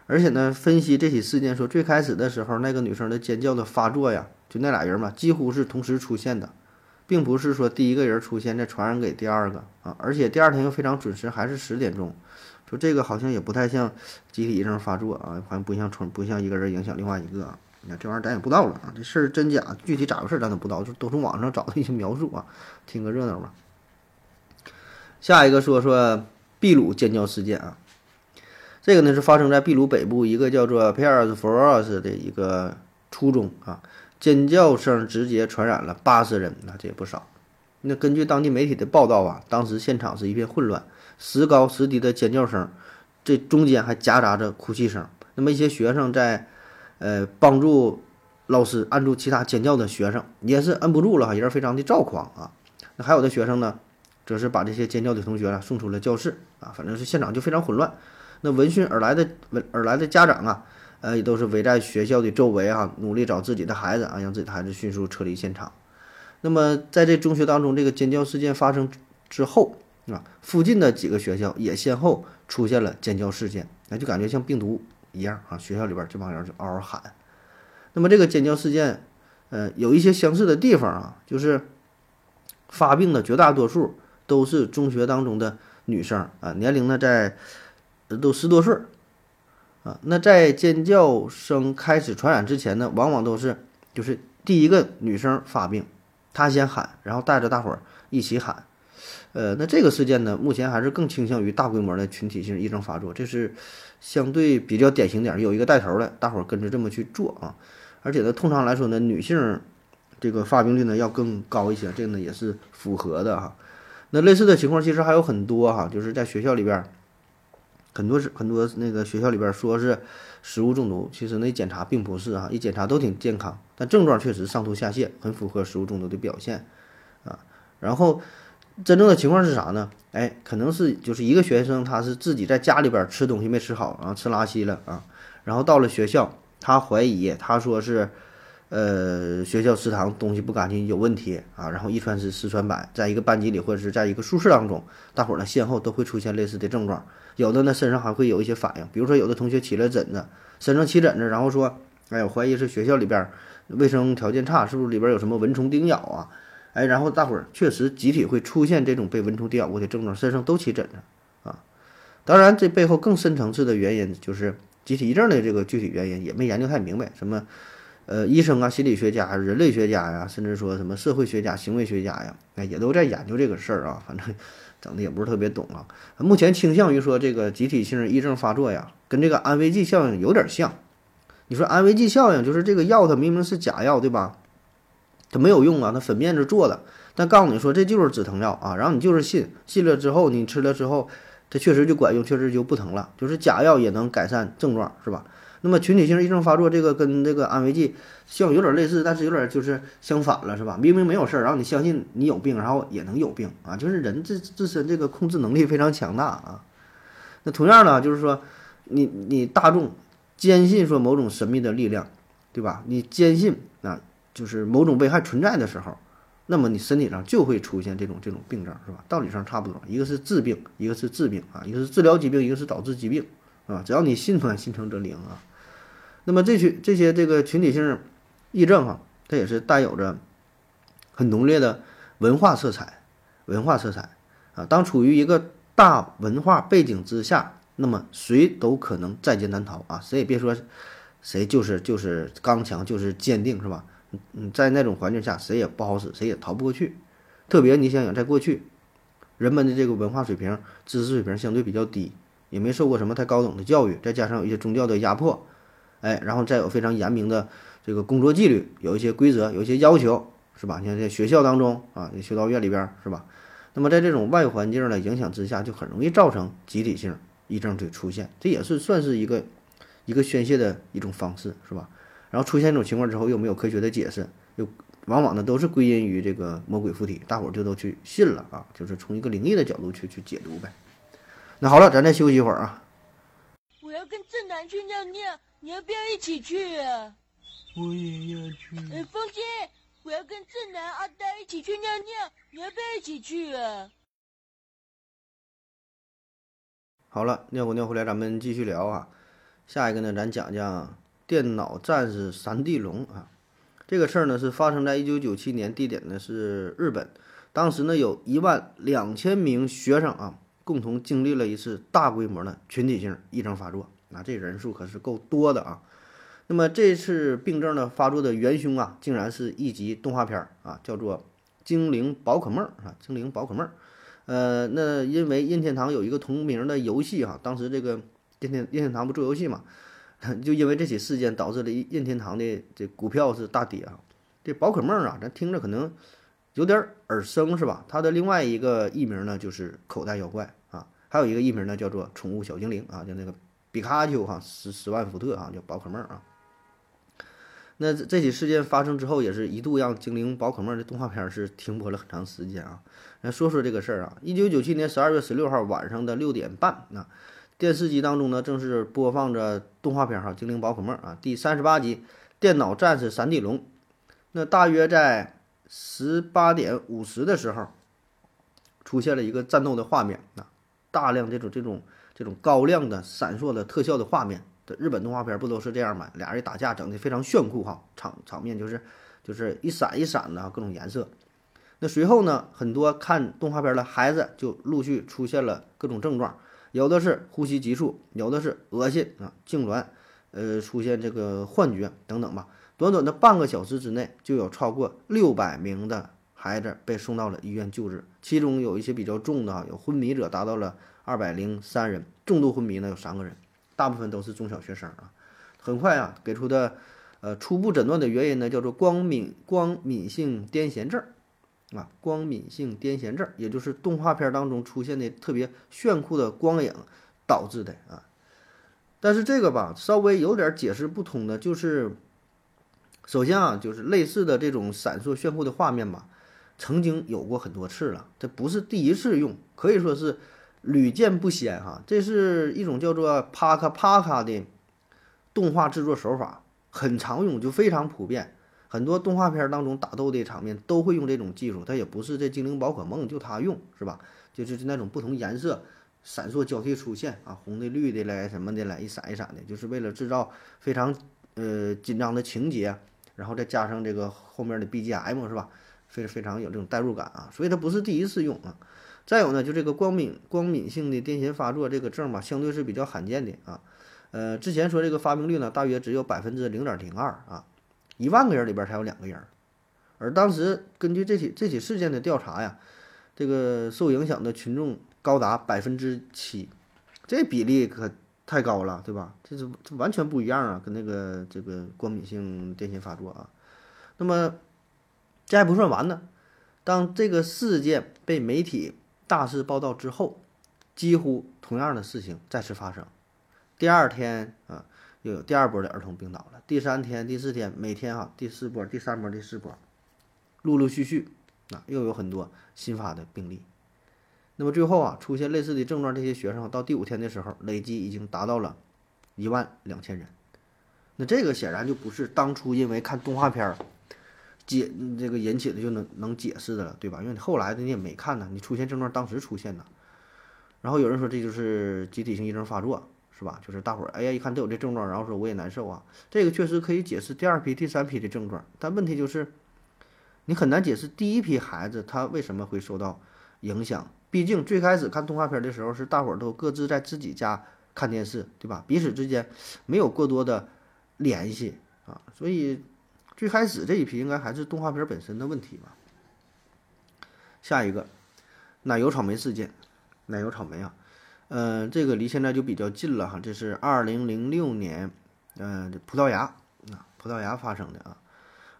而且呢，分析这起事件说，最开始的时候那个女生的尖叫的发作呀，就那俩人嘛，几乎是同时出现的。并不是说第一个人出现再传染给第二个啊，而且第二天又非常准时，还是十点钟，说这个好像也不太像集体癔症发作啊，好像不像传不像一个人影响另外一个啊。你看这玩意儿咱也不知道了啊，这事儿真假具体咋回事咱都不知道，就都从网上找的一些描述啊，听个热闹吧。下一个说说秘鲁尖叫事件啊，这个呢是发生在秘鲁北部一个叫做 Pierre Force 的一个初中啊。尖叫声直接传染了八十人，那这也不少。那根据当地媒体的报道啊，当时现场是一片混乱，时高时低的尖叫声，这中间还夹杂着哭泣声。那么一些学生在，呃，帮助老师按住其他尖叫的学生，也是摁不住了，也是非常的躁狂啊。那还有的学生呢，则是把这些尖叫的同学呢送出了教室啊，反正是现场就非常混乱。那闻讯而来的闻而来的家长啊。呃，也都是围在学校的周围啊，努力找自己的孩子啊，让自己的孩子迅速撤离现场。那么，在这中学当中，这个尖叫事件发生之后啊，附近的几个学校也先后出现了尖叫事件，那就感觉像病毒一样啊，学校里边这帮人就嗷嗷喊。那么，这个尖叫事件，呃，有一些相似的地方啊，就是发病的绝大多数都是中学当中的女生啊，年龄呢在都十多岁。啊，那在尖叫声开始传染之前呢，往往都是就是第一个女生发病，她先喊，然后带着大伙儿一起喊。呃，那这个事件呢，目前还是更倾向于大规模的群体性癔症发作，这是相对比较典型点，有一个带头的，大伙儿跟着这么去做啊。而且呢，通常来说呢，女性这个发病率呢要更高一些，这个呢也是符合的哈。那类似的情况其实还有很多哈，就是在学校里边。很多是很多那个学校里边说是食物中毒，其实那检查并不是啊，一检查都挺健康，但症状确实上吐下泻，很符合食物中毒的表现啊。然后真正的情况是啥呢？哎，可能是就是一个学生他是自己在家里边吃东西没吃好，然后吃拉稀了啊，然后到了学校，他怀疑他说是呃学校食堂东西不干净有问题啊，然后一传十十传百，在一个班级里或者是在一个宿舍当中，大伙儿呢先后都会出现类似的症状。有的呢，身上还会有一些反应，比如说有的同学起了疹子，身上起疹子，然后说，哎，我怀疑是学校里边卫生条件差，是不是里边有什么蚊虫叮咬啊？哎，然后大伙儿确实集体会出现这种被蚊虫叮咬过的症状，身上都起疹子啊。当然，这背后更深层次的原因就是集体症的这个具体原因也没研究太明白，什么，呃，医生啊、心理学家、人类学家呀，甚至说什么社会学家、行为学家呀，哎，也都在研究这个事儿啊，反正。整的也不是特别懂啊，目前倾向于说这个集体性癔症发作呀，跟这个安慰剂效应有点像。你说安慰剂效应就是这个药它明明是假药，对吧？它没有用啊，它粉面子做的，但告诉你说这就是止疼药啊，然后你就是信，信了之后你吃了之后，它确实就管用，确实就不疼了。就是假药也能改善症状，是吧？那么群体性癔症发作，这个跟这个安慰剂效有点类似，但是有点就是相反了，是吧？明明没有事儿，然后你相信你有病，然后也能有病啊，就是人自自身这个控制能力非常强大啊。那同样呢，就是说你你大众坚信说某种神秘的力量，对吧？你坚信啊，就是某种危害存在的时候，那么你身体上就会出现这种这种病症，是吧？道理上差不多，一个是治病，一个是治病啊，一个是治疗疾病，一个是导致疾病啊。只要你信传心诚则灵啊。那么这群这些这个群体性癔症哈，它也是带有着很浓烈的文化色彩，文化色彩啊。当处于一个大文化背景之下，那么谁都可能在劫难逃啊！谁也别说谁就是就是刚强，就是坚定，是吧？嗯，在那种环境下，谁也不好使，谁也逃不过去。特别你想想，在过去，人们的这个文化水平、知识水平相对比较低，也没受过什么太高等的教育，再加上有一些宗教的压迫。哎，然后再有非常严明的这个工作纪律，有一些规则，有一些要求，是吧？你看在学校当中啊，修道院里边，是吧？那么在这种外环境的影响之下，就很容易造成集体性癔症的出现，这也是算是一个一个宣泄的一种方式，是吧？然后出现这种情况之后，又没有科学的解释，又往往呢都是归因于这个魔鬼附体，大伙儿就都去信了啊，就是从一个灵异的角度去去解读呗。那好了，咱再休息一会儿啊。我要跟正南去尿尿。你要不要一起去啊？我也要去。哎，风心，我要跟正南、阿呆一起去尿尿，你要不要一起去啊？好了，尿过尿回来，咱们继续聊啊。下一个呢，咱讲讲电脑战士三地龙啊。这个事儿呢，是发生在一九九七年，地点呢是日本。当时呢，有一万两千名学生啊，共同经历了一次大规模的群体性癔症发作。那这人数可是够多的啊！那么这次病症呢发作的元凶啊，竟然是一集动画片儿啊，叫做《精灵宝可梦》啊，《精灵宝可梦》。呃，那因为任天堂有一个同名的游戏哈，当时这个任天任天堂不做游戏嘛，就因为这起事件导致了任天堂的这股票是大跌啊。这宝可梦啊，咱听着可能有点耳生是吧？它的另外一个艺名呢，就是口袋妖怪啊，还有一个艺名呢，叫做宠物小精灵啊，就那个。皮卡丘哈十十万伏特哈叫宝可梦啊，那这起事件发生之后，也是一度让精灵宝可梦的动画片是停播了很长时间啊。来说说这个事儿啊，一九九七年十二月十六号晚上的六点半，那电视机当中呢正是播放着动画片哈精灵宝可梦啊第三十八集电脑战士闪地龙。那大约在十八点五十的时候，出现了一个战斗的画面啊，大量这种这种。这种高亮的、闪烁的特效的画面这日本动画片不都是这样吗？俩人打架整的非常炫酷哈，场场面就是就是一闪一闪的各种颜色。那随后呢，很多看动画片的孩子就陆续出现了各种症状，有的是呼吸急促，有的是恶心啊、痉挛，呃，出现这个幻觉等等吧。短短的半个小时之内，就有超过六百名的孩子被送到了医院救治，其中有一些比较重的哈，有昏迷者达到了。二百零三人重度昏迷呢，有三个人，大部分都是中小学生啊。很快啊，给出的呃初步诊断的原因呢，叫做光敏光敏性癫痫症啊，光敏性癫痫症，也就是动画片当中出现的特别炫酷的光影导致的啊。但是这个吧，稍微有点解释不通的，就是首先啊，就是类似的这种闪烁炫酷的画面吧，曾经有过很多次了，这不是第一次用，可以说是。屡见不鲜哈，这是一种叫做帕卡帕卡的动画制作手法，很常用，就非常普遍。很多动画片当中打斗的场面都会用这种技术，它也不是这精灵宝可梦就它用是吧？就是那种不同颜色闪烁交替出现啊，红的、绿的嘞什么的嘞，一闪一闪的，就是为了制造非常呃紧张的情节，然后再加上这个后面的 BGM 是吧？非非常有这种代入感啊，所以它不是第一次用啊。再有呢，就这个光敏光敏性的癫痫发作这个症吧，相对是比较罕见的啊。呃，之前说这个发病率呢，大约只有百分之零点零二啊，一万个人里边才有两个人。而当时根据这起这起事件的调查呀，这个受影响的群众高达百分之七，这比例可太高了，对吧？这是这完全不一样啊，跟那个这个过敏性癫痫发作啊。那么这还不算完呢，当这个事件被媒体大肆报道之后，几乎同样的事情再次发生。第二天啊，又有第二波的儿童病倒了。第三天、第四天，每天啊，第四波、第三波、第四波，陆陆续续啊，又有很多新发的病例。那么最后啊，出现类似的症状，这些学生到第五天的时候，累计已经达到了一万两千人。那这个显然就不是当初因为看动画片儿解这个引起的就能能解释的了，对吧？因为你后来的你也没看呢，你出现症状当时出现的。然后有人说这就是集体性癔症发作，是吧？就是大伙儿哎呀一看都有这症状，然后说我也难受啊。这个确实可以解释第二批、第三批的症状，但问题就是你很难解释第一批孩子他为什么会受到影响。毕竟最开始看动画片的时候是大伙儿都各自在自己家看电视，对吧？彼此之间没有过多的联系啊，所以最开始这一批应该还是动画片本身的问题吧。下一个，奶油草莓事件，奶油草莓啊，呃，这个离现在就比较近了哈，这是二零零六年，呃，葡萄牙啊，葡萄牙发生的啊。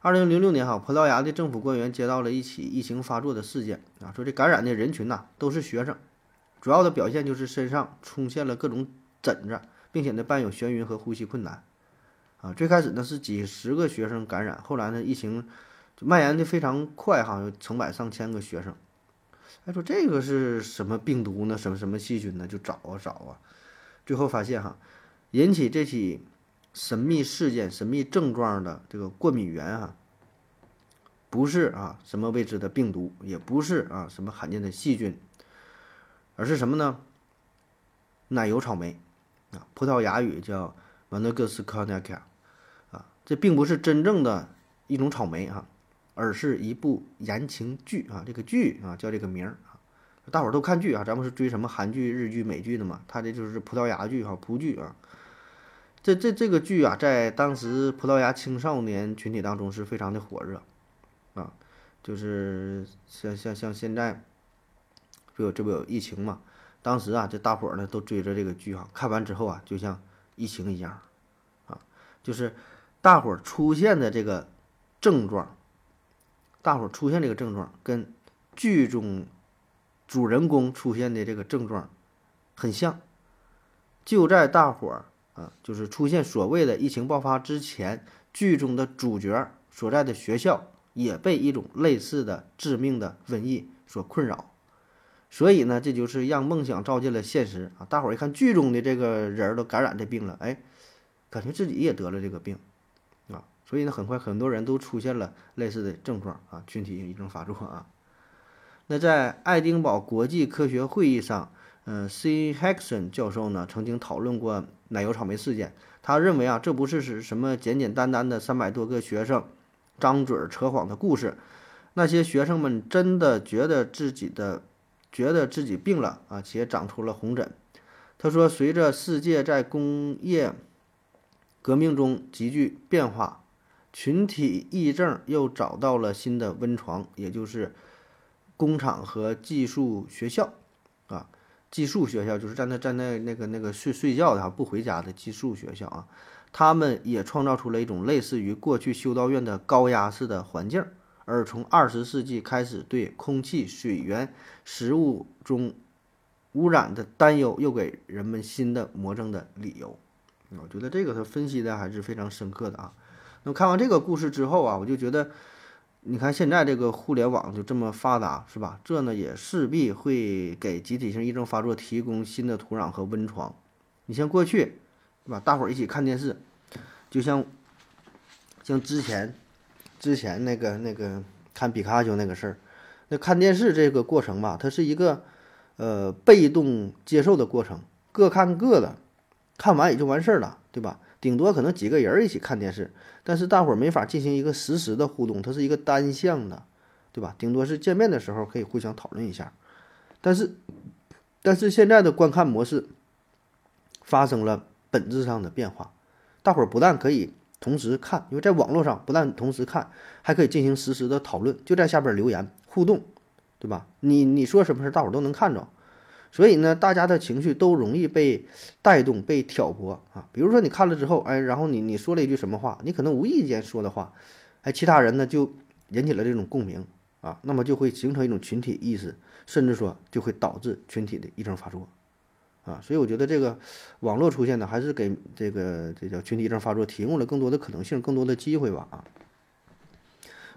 二零零六年哈，葡萄牙的政府官员接到了一起疫情发作的事件啊，说这感染的人群呐都是学生，主要的表现就是身上出现了各种疹子，并且呢伴有眩晕和呼吸困难。啊，最开始呢是几十个学生感染，后来呢疫情蔓延的非常快哈，有成百上千个学生。哎，说这个是什么病毒呢？什么什么细菌呢？就找啊找啊，最后发现哈，引起这起神秘事件、神秘症状的这个过敏源哈，不是啊什么未知的病毒，也不是啊什么罕见的细菌，而是什么呢？奶油草莓啊，葡萄牙语叫 m a n a g a s c a n a c a 啊，这并不是真正的一种草莓哈，而是一部言情剧啊，这个剧啊叫这个名儿啊，大伙儿都看剧啊，咱们是追什么韩剧、日剧、美剧的嘛，它这就是葡萄牙剧哈，葡剧啊。这这这个剧啊，在当时葡萄牙青少年群体当中是非常的火热，啊，就是像像像现在，不有这不有疫情嘛？当时啊，这大伙儿呢都追着这个剧哈，看完之后啊，就像疫情一样，啊，就是大伙儿出现的这个症状，大伙儿出现这个症状跟剧中主人公出现的这个症状很像，就在大伙儿。啊，就是出现所谓的疫情爆发之前，剧中的主角所在的学校也被一种类似的致命的瘟疫所困扰，所以呢，这就是让梦想照进了现实啊！大伙儿一看剧中的这个人都感染这病了，哎，感觉自己也得了这个病啊，所以呢，很快很多人都出现了类似的症状啊，群体性癔症发作啊。那在爱丁堡国际科学会议上。嗯，C. Hexon 教授呢曾经讨论过奶油草莓事件。他认为啊，这不是是什么简简单单的三百多个学生张嘴扯谎的故事。那些学生们真的觉得自己的觉得自己病了啊，且长出了红疹。他说，随着世界在工业革命中急剧变化，群体癔症又找到了新的温床，也就是工厂和技术学校啊。寄宿学校就是站在那在那那个那个睡睡觉的不回家的寄宿学校啊，他们也创造出了一种类似于过去修道院的高压式的环境，而从二十世纪开始，对空气、水源、食物中污染的担忧，又给人们新的魔怔的理由。我觉得这个他分析的还是非常深刻的啊。那么看完这个故事之后啊，我就觉得。你看现在这个互联网就这么发达，是吧？这呢也势必会给集体性癔症发作提供新的土壤和温床。你像过去，对吧？大伙儿一起看电视，就像像之前之前那个那个看皮卡丘那个事儿，那看电视这个过程吧，它是一个呃被动接受的过程，各看各的，看完也就完事儿了，对吧？顶多可能几个人一起看电视，但是大伙儿没法进行一个实时的互动，它是一个单向的，对吧？顶多是见面的时候可以互相讨论一下，但是，但是现在的观看模式发生了本质上的变化，大伙儿不但可以同时看，因为在网络上不但同时看，还可以进行实时的讨论，就在下边留言互动，对吧？你你说什么事儿，大伙儿都能看着。所以呢，大家的情绪都容易被带动、被挑拨啊。比如说你看了之后，哎，然后你你说了一句什么话，你可能无意间说的话，哎，其他人呢就引起了这种共鸣啊，那么就会形成一种群体意识，甚至说就会导致群体的异常发作啊，所以我觉得这个网络出现呢，还是给这个这叫群体症发作提供了更多的可能性，更多的机会吧啊。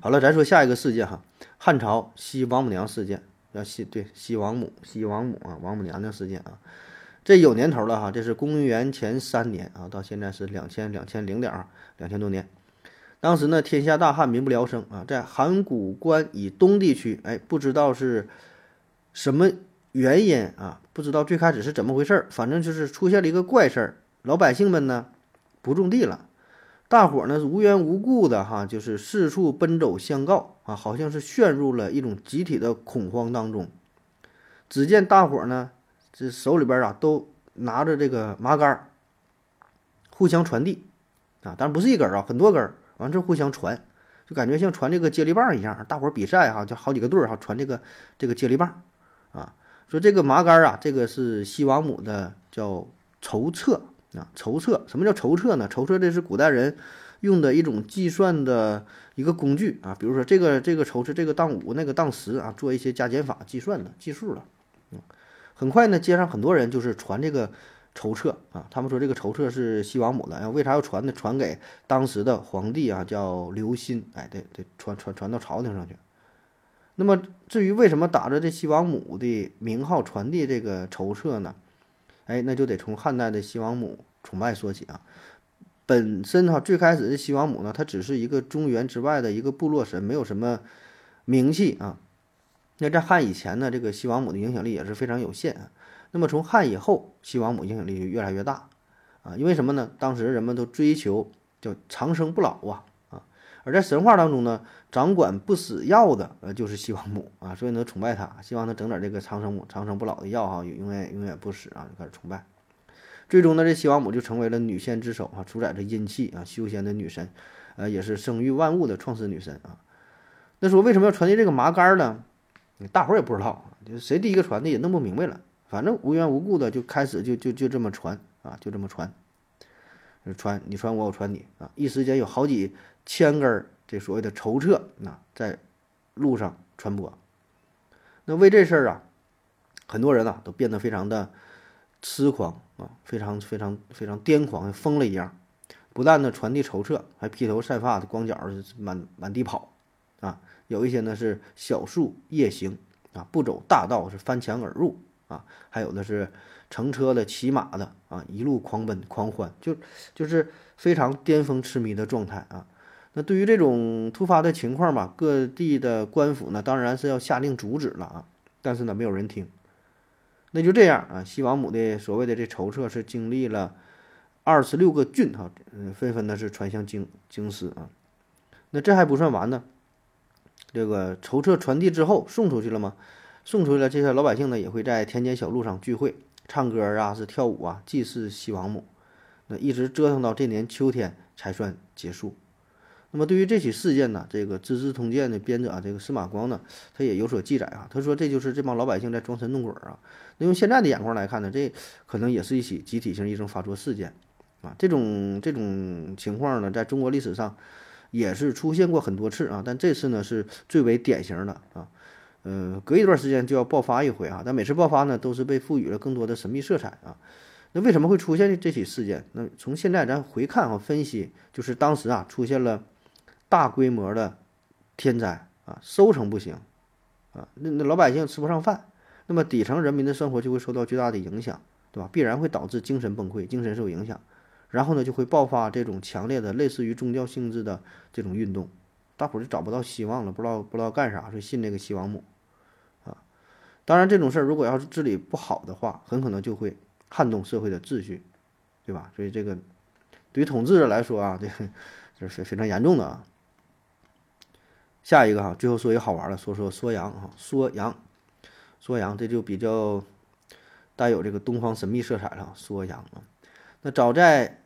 好了，咱说下一个事件哈，汉朝西王母娘事件，叫西对西王母西王母啊，王母娘娘事件啊，这有年头了哈，这是公元前三年啊，到现在是两千两千零点儿两千多年。当时呢，天下大旱，民不聊生啊，在函谷关以东地区，哎，不知道是什么原因啊，不知道最开始是怎么回事儿，反正就是出现了一个怪事儿，老百姓们呢不种地了。大伙儿呢无缘无故的哈，就是四处奔走相告啊，好像是陷入了一种集体的恐慌当中。只见大伙儿呢，这手里边啊都拿着这个麻杆儿，互相传递啊，当然不是一根儿啊，很多根儿，完这互相传，就感觉像传这个接力棒一样。大伙儿比赛哈，就好几个队儿哈，传这个这个接力棒啊。说这个麻杆啊，这个是西王母的叫筹策。啊，筹策，什么叫筹策呢？筹策这是古代人用的一种计算的一个工具啊。比如说这个这个筹是这个当五，那个当十啊，做一些加减法计算的计数的。嗯，很快呢，街上很多人就是传这个筹策啊。他们说这个筹策是西王母的，然后为啥要传呢？传给当时的皇帝啊，叫刘歆。哎，对对，传传传到朝廷上去。那么至于为什么打着这西王母的名号传递这个筹策呢？哎，那就得从汉代的西王母崇拜说起啊。本身哈，最开始的西王母呢，它只是一个中原之外的一个部落神，没有什么名气啊。那在汉以前呢，这个西王母的影响力也是非常有限。那么从汉以后，西王母影响力就越来越大啊。因为什么呢？当时人们都追求叫长生不老啊啊。而在神话当中呢，掌管不死药的呃就是西王母啊，所以呢崇拜她，希望她整点这个长生长生不老的药哈，永远永远不死啊，就开始崇拜。最终呢，这西王母就成为了女仙之首啊，主宰着阴气啊，修仙的女神，呃，也是生育万物的创始女神啊。那说为什么要传递这个麻杆呢？大伙儿也不知道，就谁第一个传的也弄不明白了。反正无缘无故的就开始就就就这么传啊，就这么传，传你传我我传你啊，一时间有好几千根这所谓的筹策啊，在路上传播。那为这事儿啊，很多人啊都变得非常的痴狂。啊，非常非常非常癫狂，疯了一样，不但呢传递筹策，还披头散发的光脚满满地跑，啊，有一些呢是小树夜行，啊，不走大道是翻墙而入，啊，还有的是乘车的、骑马的，啊，一路狂奔狂欢，就就是非常巅峰痴迷的状态啊。那对于这种突发的情况吧，各地的官府呢当然是要下令阻止了啊，但是呢没有人听。那就这样啊，西王母的所谓的这筹策是经历了二十六个郡哈，嗯，纷纷的是传向京京师啊。那这还不算完呢，这个筹策传递之后送出去了吗？送出去了，这些老百姓呢也会在田间小路上聚会，唱歌啊，是跳舞啊，祭祀西王母。那一直折腾到这年秋天才算结束。那么对于这起事件呢，这个《资治通鉴》的编者啊，这个司马光呢，他也有所记载啊。他说这就是这帮老百姓在装神弄鬼啊。那用现在的眼光来看呢，这可能也是一起集体性疫症发作事件啊。这种这种情况呢，在中国历史上也是出现过很多次啊。但这次呢是最为典型的啊。嗯，隔一段时间就要爆发一回啊。但每次爆发呢，都是被赋予了更多的神秘色彩啊。那为什么会出现这起事件？那从现在咱回看和分析，就是当时啊出现了。大规模的天灾啊，收成不行啊，那那老百姓吃不上饭，那么底层人民的生活就会受到巨大的影响，对吧？必然会导致精神崩溃，精神受影响，然后呢就会爆发这种强烈的类似于宗教性质的这种运动，大伙儿就找不到希望了，不知道不知道干啥，说信那个西王母啊。当然这种事儿如果要是治理不好的话，很可能就会撼动社会的秩序，对吧？所以这个对于统治者来说啊，这这是非常严重的啊。下一个哈，最后说一个好玩的，说说缩阳哈，缩阳，缩阳，这就比较带有这个东方神秘色彩了。缩阳啊，那早在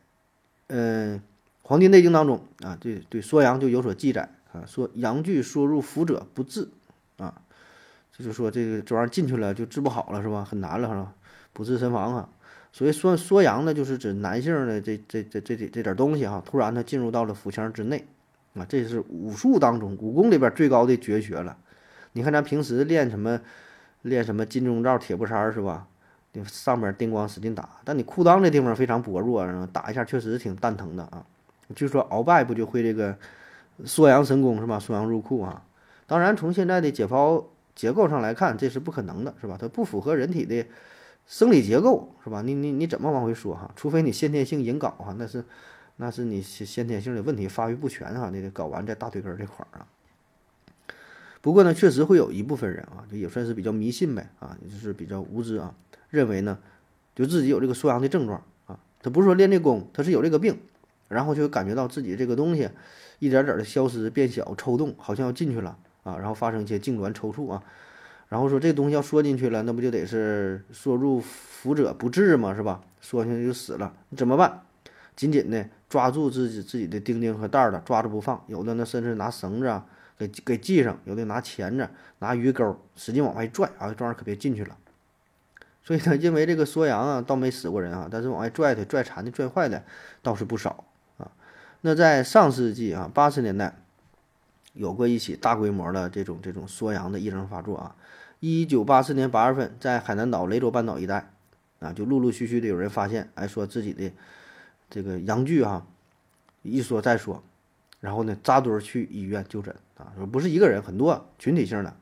嗯《黄帝内经》当中啊，对对，缩阳就有所记载啊，说阳具缩入腹者不治啊，就是说这个这玩意儿进去了就治不好了是吧？很难了是吧？不治身亡啊。所以说缩阳呢，就是指男性的这这这这这这点东西哈，突然它进入到了腹腔之内。啊，这是武术当中、武功里边最高的绝学了。你看咱平时练什么，练什么金钟罩、铁布衫是吧？你上面叮咣使劲打，但你裤裆这地方非常薄弱，打一下确实挺蛋疼的啊。据说鳌拜不就会这个缩阳神功是吧？缩阳入库啊。当然，从现在的解剖结构上来看，这是不可能的，是吧？它不符合人体的生理结构，是吧？你你你怎么往回说哈？除非你先天性引睾哈，那是那是你先先天性的问题发育不全哈，你的睾丸在大腿根儿这块儿啊。不过呢，确实会有一部分人啊，就也算是比较迷信呗啊，也就是比较无知啊，认为呢，就自己有这个缩阳的症状啊，他不是说练这功，他是有这个病，然后就感觉到自己这个东西一点点的消失、变小、抽动，好像要进去了啊，然后发生一些痉挛、抽搐啊，然后说这东西要缩进去了，那不就得是缩入腹者不治嘛，是吧？缩进去就死了，你怎么办？紧紧的抓住自己自己的钉钉和袋儿的，抓着不放，有的呢甚至拿绳子啊。给给系上，有的拿钳子、拿鱼钩，使劲往外拽啊，这玩意儿可别进去了。所以呢，因为这个缩阳啊，倒没死过人啊，但是往外拽的、拽残的、拽坏的倒是不少啊。那在上世纪啊，八十年代有过一起大规模的这种这种缩阳的癔症发作啊。一九八四年八月份，在海南岛雷州半岛一带啊，就陆陆续续的有人发现，哎，说自己的这个阳具啊，一说再说。然后呢，扎堆去医院就诊啊，说不是一个人，很多群体性的。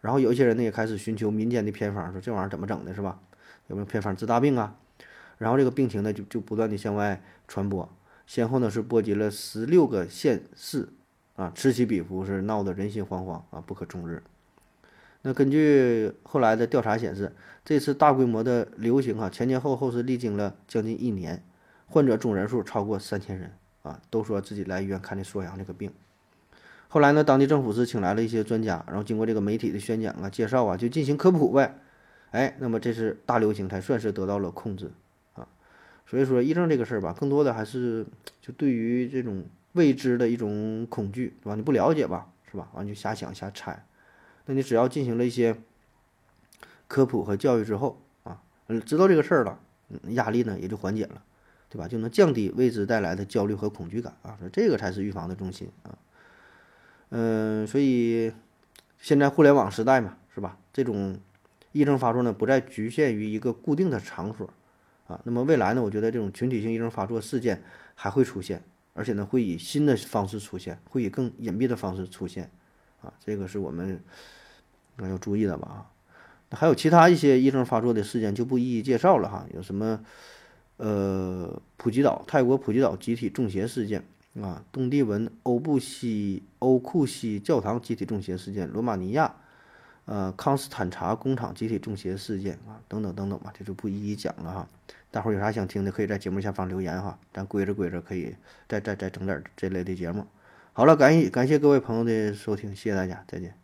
然后有一些人呢，也开始寻求民间的偏方，说这玩意儿怎么整的，是吧？有没有偏方治大病啊？然后这个病情呢，就就不断的向外传播，先后呢是波及了十六个县市，啊，此起彼伏，是闹得人心惶惶啊，不可终日。那根据后来的调查显示，这次大规模的流行啊，前前后后是历经了将近一年，患者总人数超过三千人。啊，都说自己来医院看的缩阳这个病。后来呢，当地政府是请来了一些专家，然后经过这个媒体的宣讲啊、介绍啊，就进行科普呗。哎，那么这是大流行才算是得到了控制啊。所以说，癔症这个事儿吧，更多的还是就对于这种未知的一种恐惧，对吧？你不了解吧，是吧？完就瞎想瞎猜。那你只要进行了一些科普和教育之后啊，嗯，知道这个事儿了，压力呢也就缓解了。对吧？就能降低未知带来的焦虑和恐惧感啊！说这个才是预防的中心啊。嗯，所以现在互联网时代嘛，是吧？这种癔症发作呢，不再局限于一个固定的场所啊。那么未来呢，我觉得这种群体性癔症发作事件还会出现，而且呢，会以新的方式出现，会以更隐蔽的方式出现啊。这个是我们那要注意的吧？啊，那还有其他一些癔症发作的事件就不一一介绍了哈。有什么？呃，普吉岛，泰国普吉岛集体中邪事件啊，东帝汶欧布西欧库西教堂集体中邪事件，罗马尼亚，呃，康斯坦察工厂集体中邪事件啊，等等等等吧，这就不一一讲了哈。大伙儿有啥想听的，可以在节目下方留言哈，咱规着规着可以再再再整点这类的节目。好了，感谢感谢各位朋友的收听，谢谢大家，再见。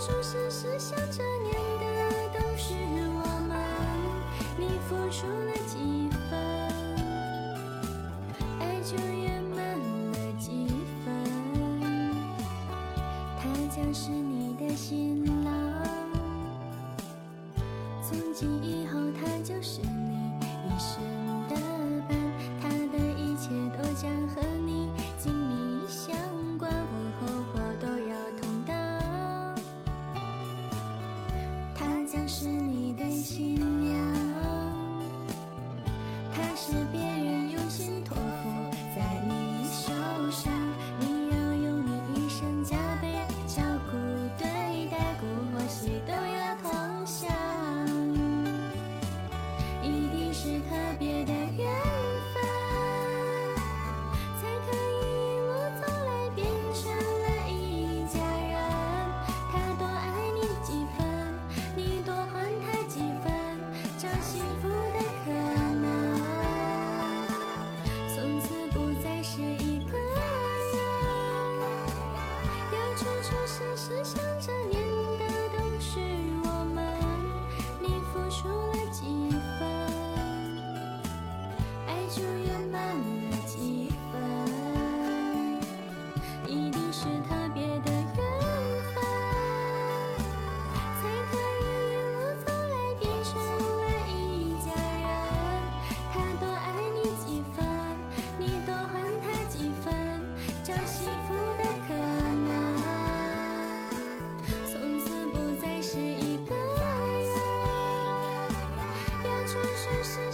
出生时想着念的都是我们，你付出。就像是想着是一